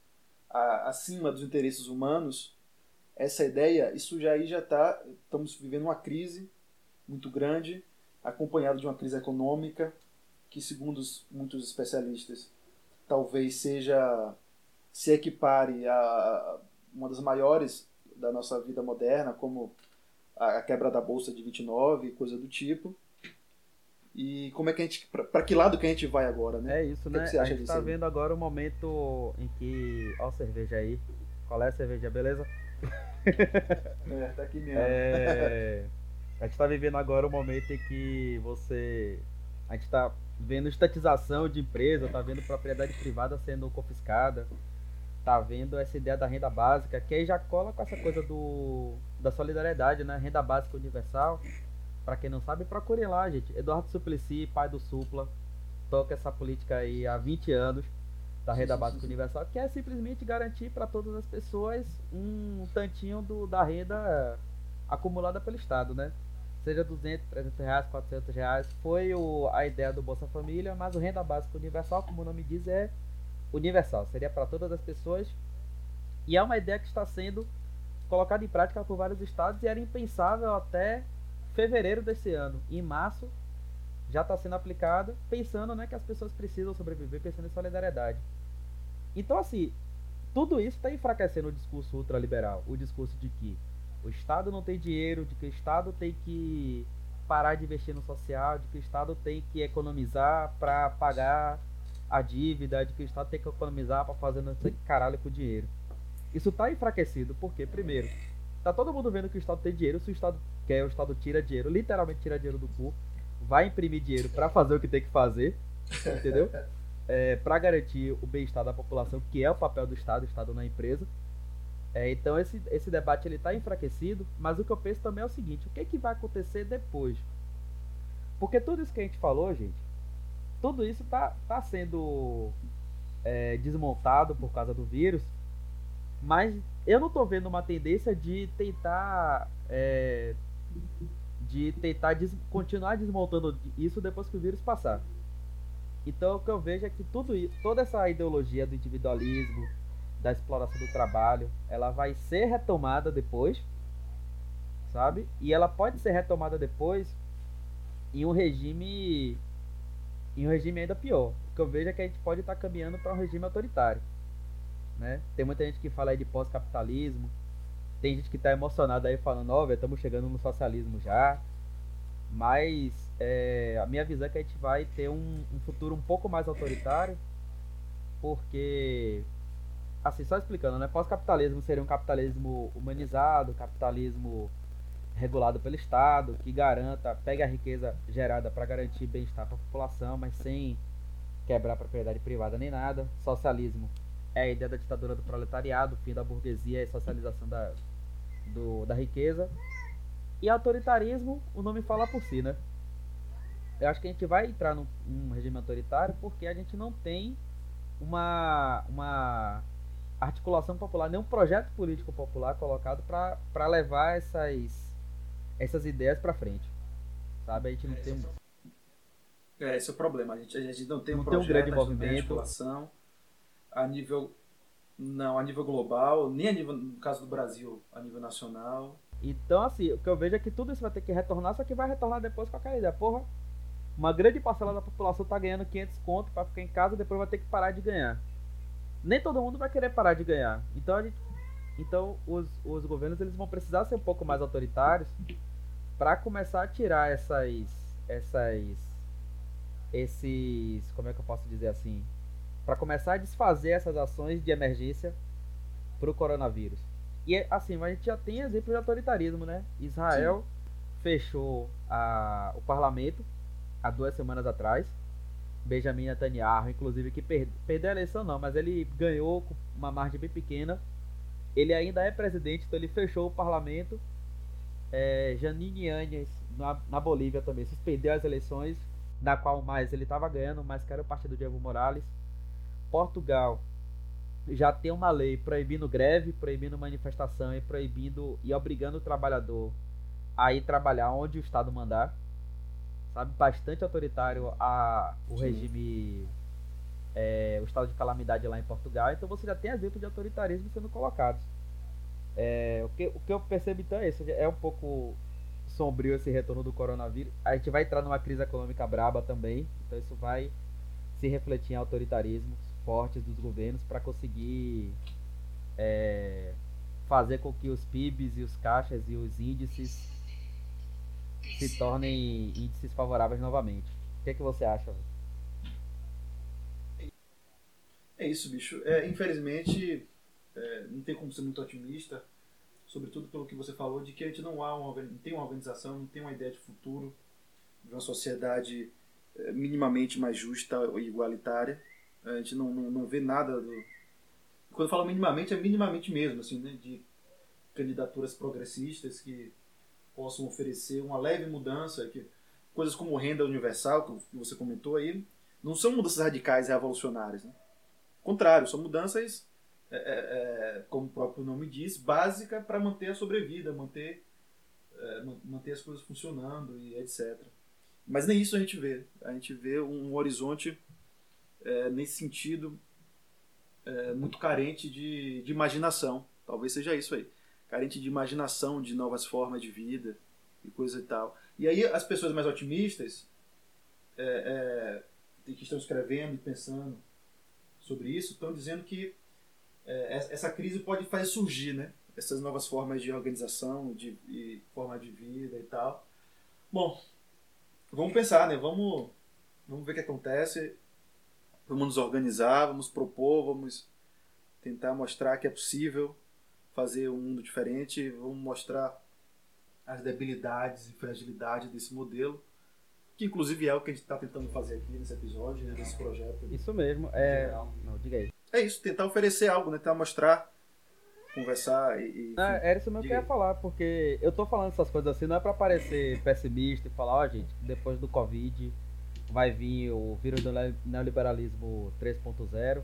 a, acima dos interesses humanos, essa ideia, isso já aí já está, estamos vivendo uma crise muito grande, acompanhada de uma crise econômica, que segundo os, muitos especialistas talvez seja se equipare a uma das maiores da nossa vida moderna, como a quebra da bolsa de 29 e coisa do tipo. E como é que a gente. para que lado que a gente vai agora, né? É isso, né? Que a gente tá aí? vendo agora o momento em que. Ó, a cerveja aí. Qual é a cerveja, beleza? é, tá aqui mesmo. É... A gente tá vivendo agora o momento em que você. A gente tá vendo estatização de empresa, tá vendo propriedade privada sendo confiscada, tá vendo essa ideia da renda básica, que aí já cola com essa coisa do da solidariedade, né? Renda básica universal. Para quem não sabe, procure lá, gente. Eduardo Suplicy, pai do Supla, toca essa política aí há 20 anos da renda básica universal, que é simplesmente garantir para todas as pessoas um tantinho do, da renda acumulada pelo Estado, né? seja 200, 300 reais, 400 reais. Foi o, a ideia do Bolsa Família, mas o renda básica universal, como o nome diz, é universal. Seria para todas as pessoas. E é uma ideia que está sendo colocada em prática por vários estados e era impensável até fevereiro desse ano. Em março já está sendo aplicada, pensando né, que as pessoas precisam sobreviver, pensando em solidariedade. Então, assim, tudo isso está enfraquecendo o discurso ultraliberal, o discurso de que o Estado não tem dinheiro, de que o Estado tem que parar de investir no social, de que o Estado tem que economizar para pagar a dívida, de que o Estado tem que economizar para fazer não sei que caralho com o dinheiro. Isso está enfraquecido, porque, primeiro, tá todo mundo vendo que o Estado tem dinheiro, se o Estado quer, o Estado tira dinheiro, literalmente tira dinheiro do cu, vai imprimir dinheiro para fazer o que tem que fazer, entendeu? É, para garantir o bem-estar da população, que é o papel do Estado, o Estado na empresa. É, então esse, esse debate ele está enfraquecido, mas o que eu penso também é o seguinte: o que, é que vai acontecer depois? Porque tudo isso que a gente falou, gente, tudo isso está tá sendo é, desmontado por causa do vírus, mas eu não estou vendo uma tendência de tentar é, de tentar des continuar desmontando isso depois que o vírus passar. Então o que eu vejo é que tudo toda essa ideologia do individualismo, da exploração do trabalho, ela vai ser retomada depois, sabe? E ela pode ser retomada depois em um regime em um regime ainda pior. O que eu vejo é que a gente pode estar caminhando para um regime autoritário, né? Tem muita gente que fala aí de pós-capitalismo, tem gente que está emocionada aí falando, ó, estamos chegando no socialismo já. Mas é, a minha visão é que a gente vai ter um, um futuro um pouco mais autoritário, porque assim, só explicando, né? Pós-capitalismo seria um capitalismo humanizado, capitalismo regulado pelo Estado, que garanta, pegue a riqueza gerada para garantir bem-estar para a população, mas sem quebrar a propriedade privada nem nada. Socialismo é a ideia da ditadura do proletariado, fim da burguesia e socialização da, do, da riqueza. E autoritarismo, o nome fala por si, né? Eu acho que a gente vai entrar num, num regime autoritário porque a gente não tem uma, uma articulação popular, nenhum projeto político popular colocado para levar essas, essas ideias para frente. Sabe? A gente não é, tem. É, esse é o problema. A gente, a gente não tem não um projeto, tem um grande movimento. articulação a nível. Não, a nível global, nem a nível, no caso do Brasil, a nível nacional. Então, assim, o que eu vejo é que tudo isso vai ter que retornar, só que vai retornar depois com aquela ideia. Porra, uma grande parcela da população tá ganhando 500 conto para ficar em casa, depois vai ter que parar de ganhar. Nem todo mundo vai querer parar de ganhar. Então, a gente, então os, os governos eles vão precisar ser um pouco mais autoritários para começar a tirar essas essas esses, como é que eu posso dizer assim, para começar a desfazer essas ações de emergência para o coronavírus. E assim, mas a gente já tem exemplos de autoritarismo, né? Israel Sim. fechou a, o parlamento há duas semanas atrás. Benjamin Netanyahu, inclusive, que per, perdeu a eleição não, mas ele ganhou com uma margem bem pequena. Ele ainda é presidente, então ele fechou o parlamento. É, Janine Áñez, na, na Bolívia também, suspendeu as eleições, na qual mais ele estava ganhando, mas que era o partido de Evo Morales. Portugal já tem uma lei proibindo greve, proibindo manifestação e proibindo e obrigando o trabalhador a ir trabalhar onde o Estado mandar sabe, bastante autoritário a o Sim. regime, é, o estado de calamidade lá em Portugal. Então você já tem exemplos de autoritarismo sendo colocados. É, o, que, o que eu percebo então é isso, é um pouco sombrio esse retorno do coronavírus. A gente vai entrar numa crise econômica braba também, então isso vai se refletir em autoritarismos fortes dos governos para conseguir é, fazer com que os PIBs e os caixas e os índices se tornem índices favoráveis novamente. O que, é que você acha? É isso, bicho. É, infelizmente, é, não tem como ser muito otimista, sobretudo pelo que você falou, de que a gente não, há uma, não tem uma organização, não tem uma ideia de futuro, de uma sociedade é, minimamente mais justa e igualitária. A gente não, não, não vê nada do. Quando eu falo minimamente, é minimamente mesmo, assim, né? De candidaturas progressistas que possam oferecer uma leve mudança, que coisas como renda universal, que você comentou aí, não são mudanças radicais e revolucionárias. Né? Contrário, são mudanças, é, é, é, como o próprio nome diz, básica para manter a sobrevida, manter, é, manter as coisas funcionando e etc. Mas nem isso a gente vê. A gente vê um horizonte é, nesse sentido é, muito carente de, de imaginação. Talvez seja isso aí carente de imaginação de novas formas de vida e coisa e tal. E aí as pessoas mais otimistas é, é, que estão escrevendo e pensando sobre isso estão dizendo que é, essa crise pode fazer surgir né, essas novas formas de organização de, forma de vida e tal. Bom, vamos pensar, né? Vamos, vamos ver o que acontece. Vamos nos organizar, vamos propor, vamos tentar mostrar que é possível fazer um mundo diferente, vamos mostrar as debilidades e fragilidades desse modelo, que inclusive é o que a gente está tentando fazer aqui nesse episódio, né, nesse projeto. Isso mesmo, é. Não, diga aí. É isso, tentar oferecer algo, né? Tentar mostrar, conversar e. Não, era isso mesmo que eu ia falar, porque eu tô falando essas coisas assim, não é para parecer pessimista e falar, ó, oh, gente, depois do Covid vai vir o vírus do neoliberalismo 3.0,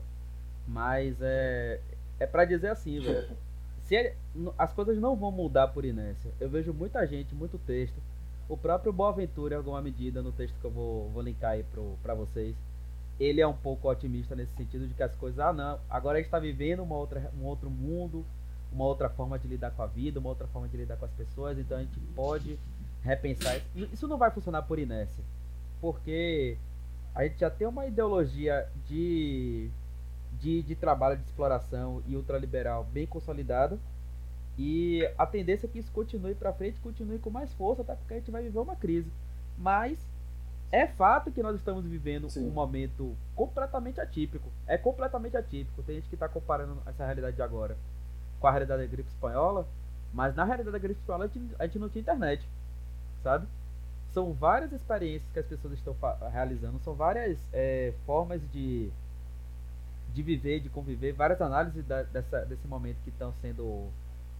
mas é, é para dizer assim, velho se ele, as coisas não vão mudar por inércia. Eu vejo muita gente, muito texto. O próprio Boaventura, em alguma medida, no texto que eu vou, vou linkar aí para vocês, ele é um pouco otimista nesse sentido de que as coisas, ah não, agora a gente está vivendo uma outra, um outro mundo, uma outra forma de lidar com a vida, uma outra forma de lidar com as pessoas, então a gente pode repensar isso. Isso não vai funcionar por inércia, porque a gente já tem uma ideologia de de, de trabalho de exploração e ultraliberal bem consolidada. E a tendência é que isso continue para frente, continue com mais força, até porque a gente vai viver uma crise. Mas é fato que nós estamos vivendo Sim. um momento completamente atípico. É completamente atípico. Tem gente que está comparando essa realidade de agora com a realidade da gripe espanhola. Mas na realidade da grife espanhola a gente, a gente não tinha internet, sabe? São várias experiências que as pessoas estão realizando, são várias é, formas de, de viver, de conviver, várias análises da, dessa, desse momento que estão sendo,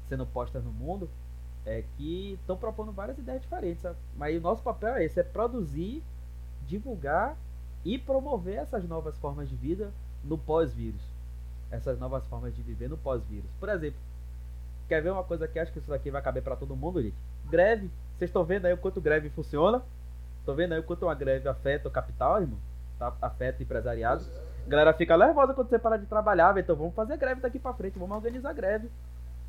sendo postas no mundo, é, que estão propondo várias ideias diferentes. Sabe? Mas o nosso papel é esse, é produzir, divulgar e promover essas novas formas de vida no pós-vírus. Essas novas formas de viver no pós-vírus. Por exemplo, quer ver uma coisa que acho que isso daqui vai caber para todo mundo, gente? Greve. Vocês estão vendo aí o quanto greve funciona? Estão vendo aí o quanto uma greve afeta o capital, irmão? Tá? Afeta o empresariado. A galera fica nervosa quando você para de trabalhar, então vamos fazer greve daqui para frente, vamos organizar greve.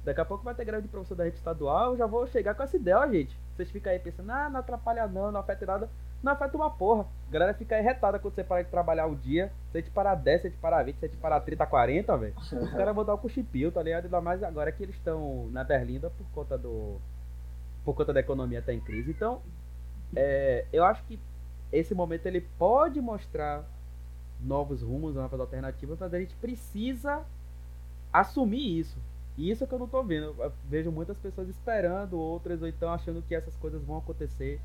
Daqui a pouco vai ter greve de professor da rede estadual, eu já vou chegar com essa ideia, gente. Vocês ficam aí pensando, ah, não atrapalha não, não afeta nada. Não afeta uma porra. A galera fica retada quando você para de trabalhar o dia. Se a gente parar 10, se a gente parar 20, se a gente parar 30, 40, velho. Os caras vão dar o cuchipio, tá ligado? Ainda mais agora que eles estão na Berlinda por conta do. Por conta da economia tá em crise. Então, é, eu acho que esse momento ele pode mostrar novos rumos, novas alternativas, mas a gente precisa assumir isso. E isso que eu não tô vendo. Eu vejo muitas pessoas esperando, outras ou então achando que essas coisas vão acontecer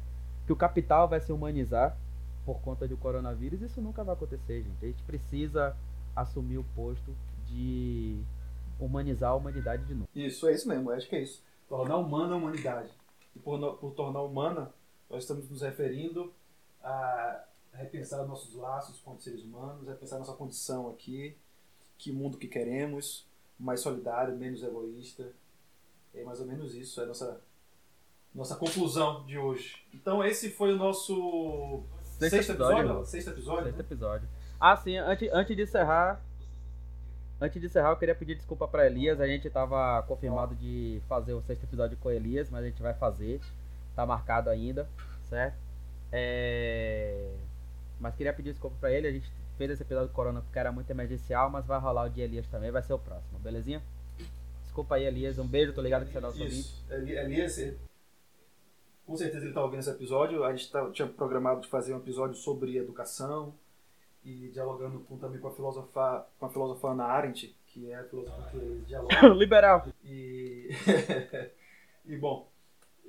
que o capital vai se humanizar por conta do coronavírus, isso nunca vai acontecer, gente. A gente precisa assumir o posto de humanizar a humanidade de novo. Isso, é isso mesmo, acho que é isso. Tornar humana a humanidade. E por, por tornar humana, nós estamos nos referindo a repensar nossos laços com os seres humanos, repensar nossa condição aqui, que mundo que queremos, mais solidário, menos egoísta. É mais ou menos isso, é a nossa nossa conclusão de hoje. Então esse foi o nosso sexto, sexto episódio. episódio sexto episódio. Sexto episódio. Ah, sim, antes, antes de encerrar, antes de encerrar, eu queria pedir desculpa para Elias. A gente estava confirmado de fazer o sexto episódio com Elias, mas a gente vai fazer. Tá marcado ainda, certo? É... Mas queria pedir desculpa para ele. A gente fez esse episódio do Corona porque era muito emergencial, mas vai rolar o de Elias também, vai ser o próximo, belezinha? Desculpa aí, Elias. Um beijo, tô ligado que você nosso Isso. ouvinte. Elias, com certeza ele está ouvindo esse episódio. A gente tá, tinha programado de fazer um episódio sobre educação e dialogando com, também com a filósofa, com a filósofa Ana Arendt, que é a filósofa que dialoga. Liberal. E, e bom,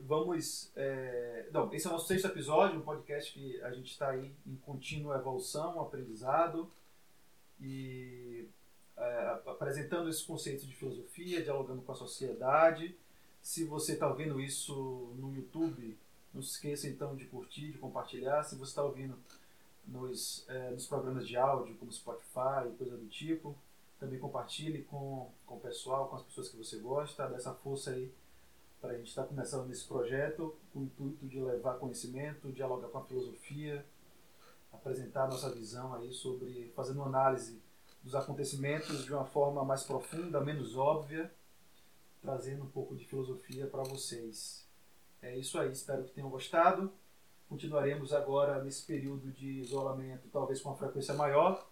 vamos. É... Não, esse é o nosso sexto episódio, um podcast que a gente está aí em contínua evolução, aprendizado e é, apresentando esses conceitos de filosofia, dialogando com a sociedade se você está ouvindo isso no YouTube, não se esqueça então de curtir, de compartilhar. Se você está ouvindo nos, é, nos programas de áudio, como Spotify coisa do tipo, também compartilhe com, com o pessoal, com as pessoas que você gosta, dessa força aí para a gente estar tá começando nesse projeto com o intuito de levar conhecimento, dialogar com a filosofia, apresentar a nossa visão aí sobre, fazendo análise dos acontecimentos de uma forma mais profunda, menos óbvia trazendo um pouco de filosofia para vocês. É isso aí, espero que tenham gostado. Continuaremos agora nesse período de isolamento, talvez com uma frequência maior.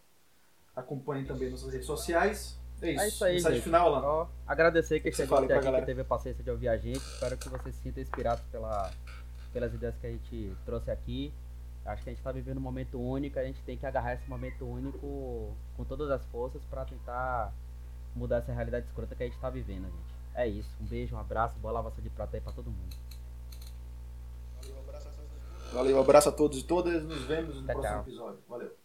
Acompanhem também nossas redes sociais. É isso. É isso aí, Mensagem gente. final, Alan. Agradecer que chegou até aqui, que teve a paciência de ouvir a gente. Espero que você se sinta inspirado pela, pelas ideias que a gente trouxe aqui. Acho que a gente está vivendo um momento único, a gente tem que agarrar esse momento único com todas as forças para tentar mudar essa realidade escrota que a gente está vivendo, gente. É isso. Um beijo, um abraço, boa lavação de prata aí pra todo mundo. Valeu, um abraço a todos e todas. Nos vemos no próximo episódio. Valeu.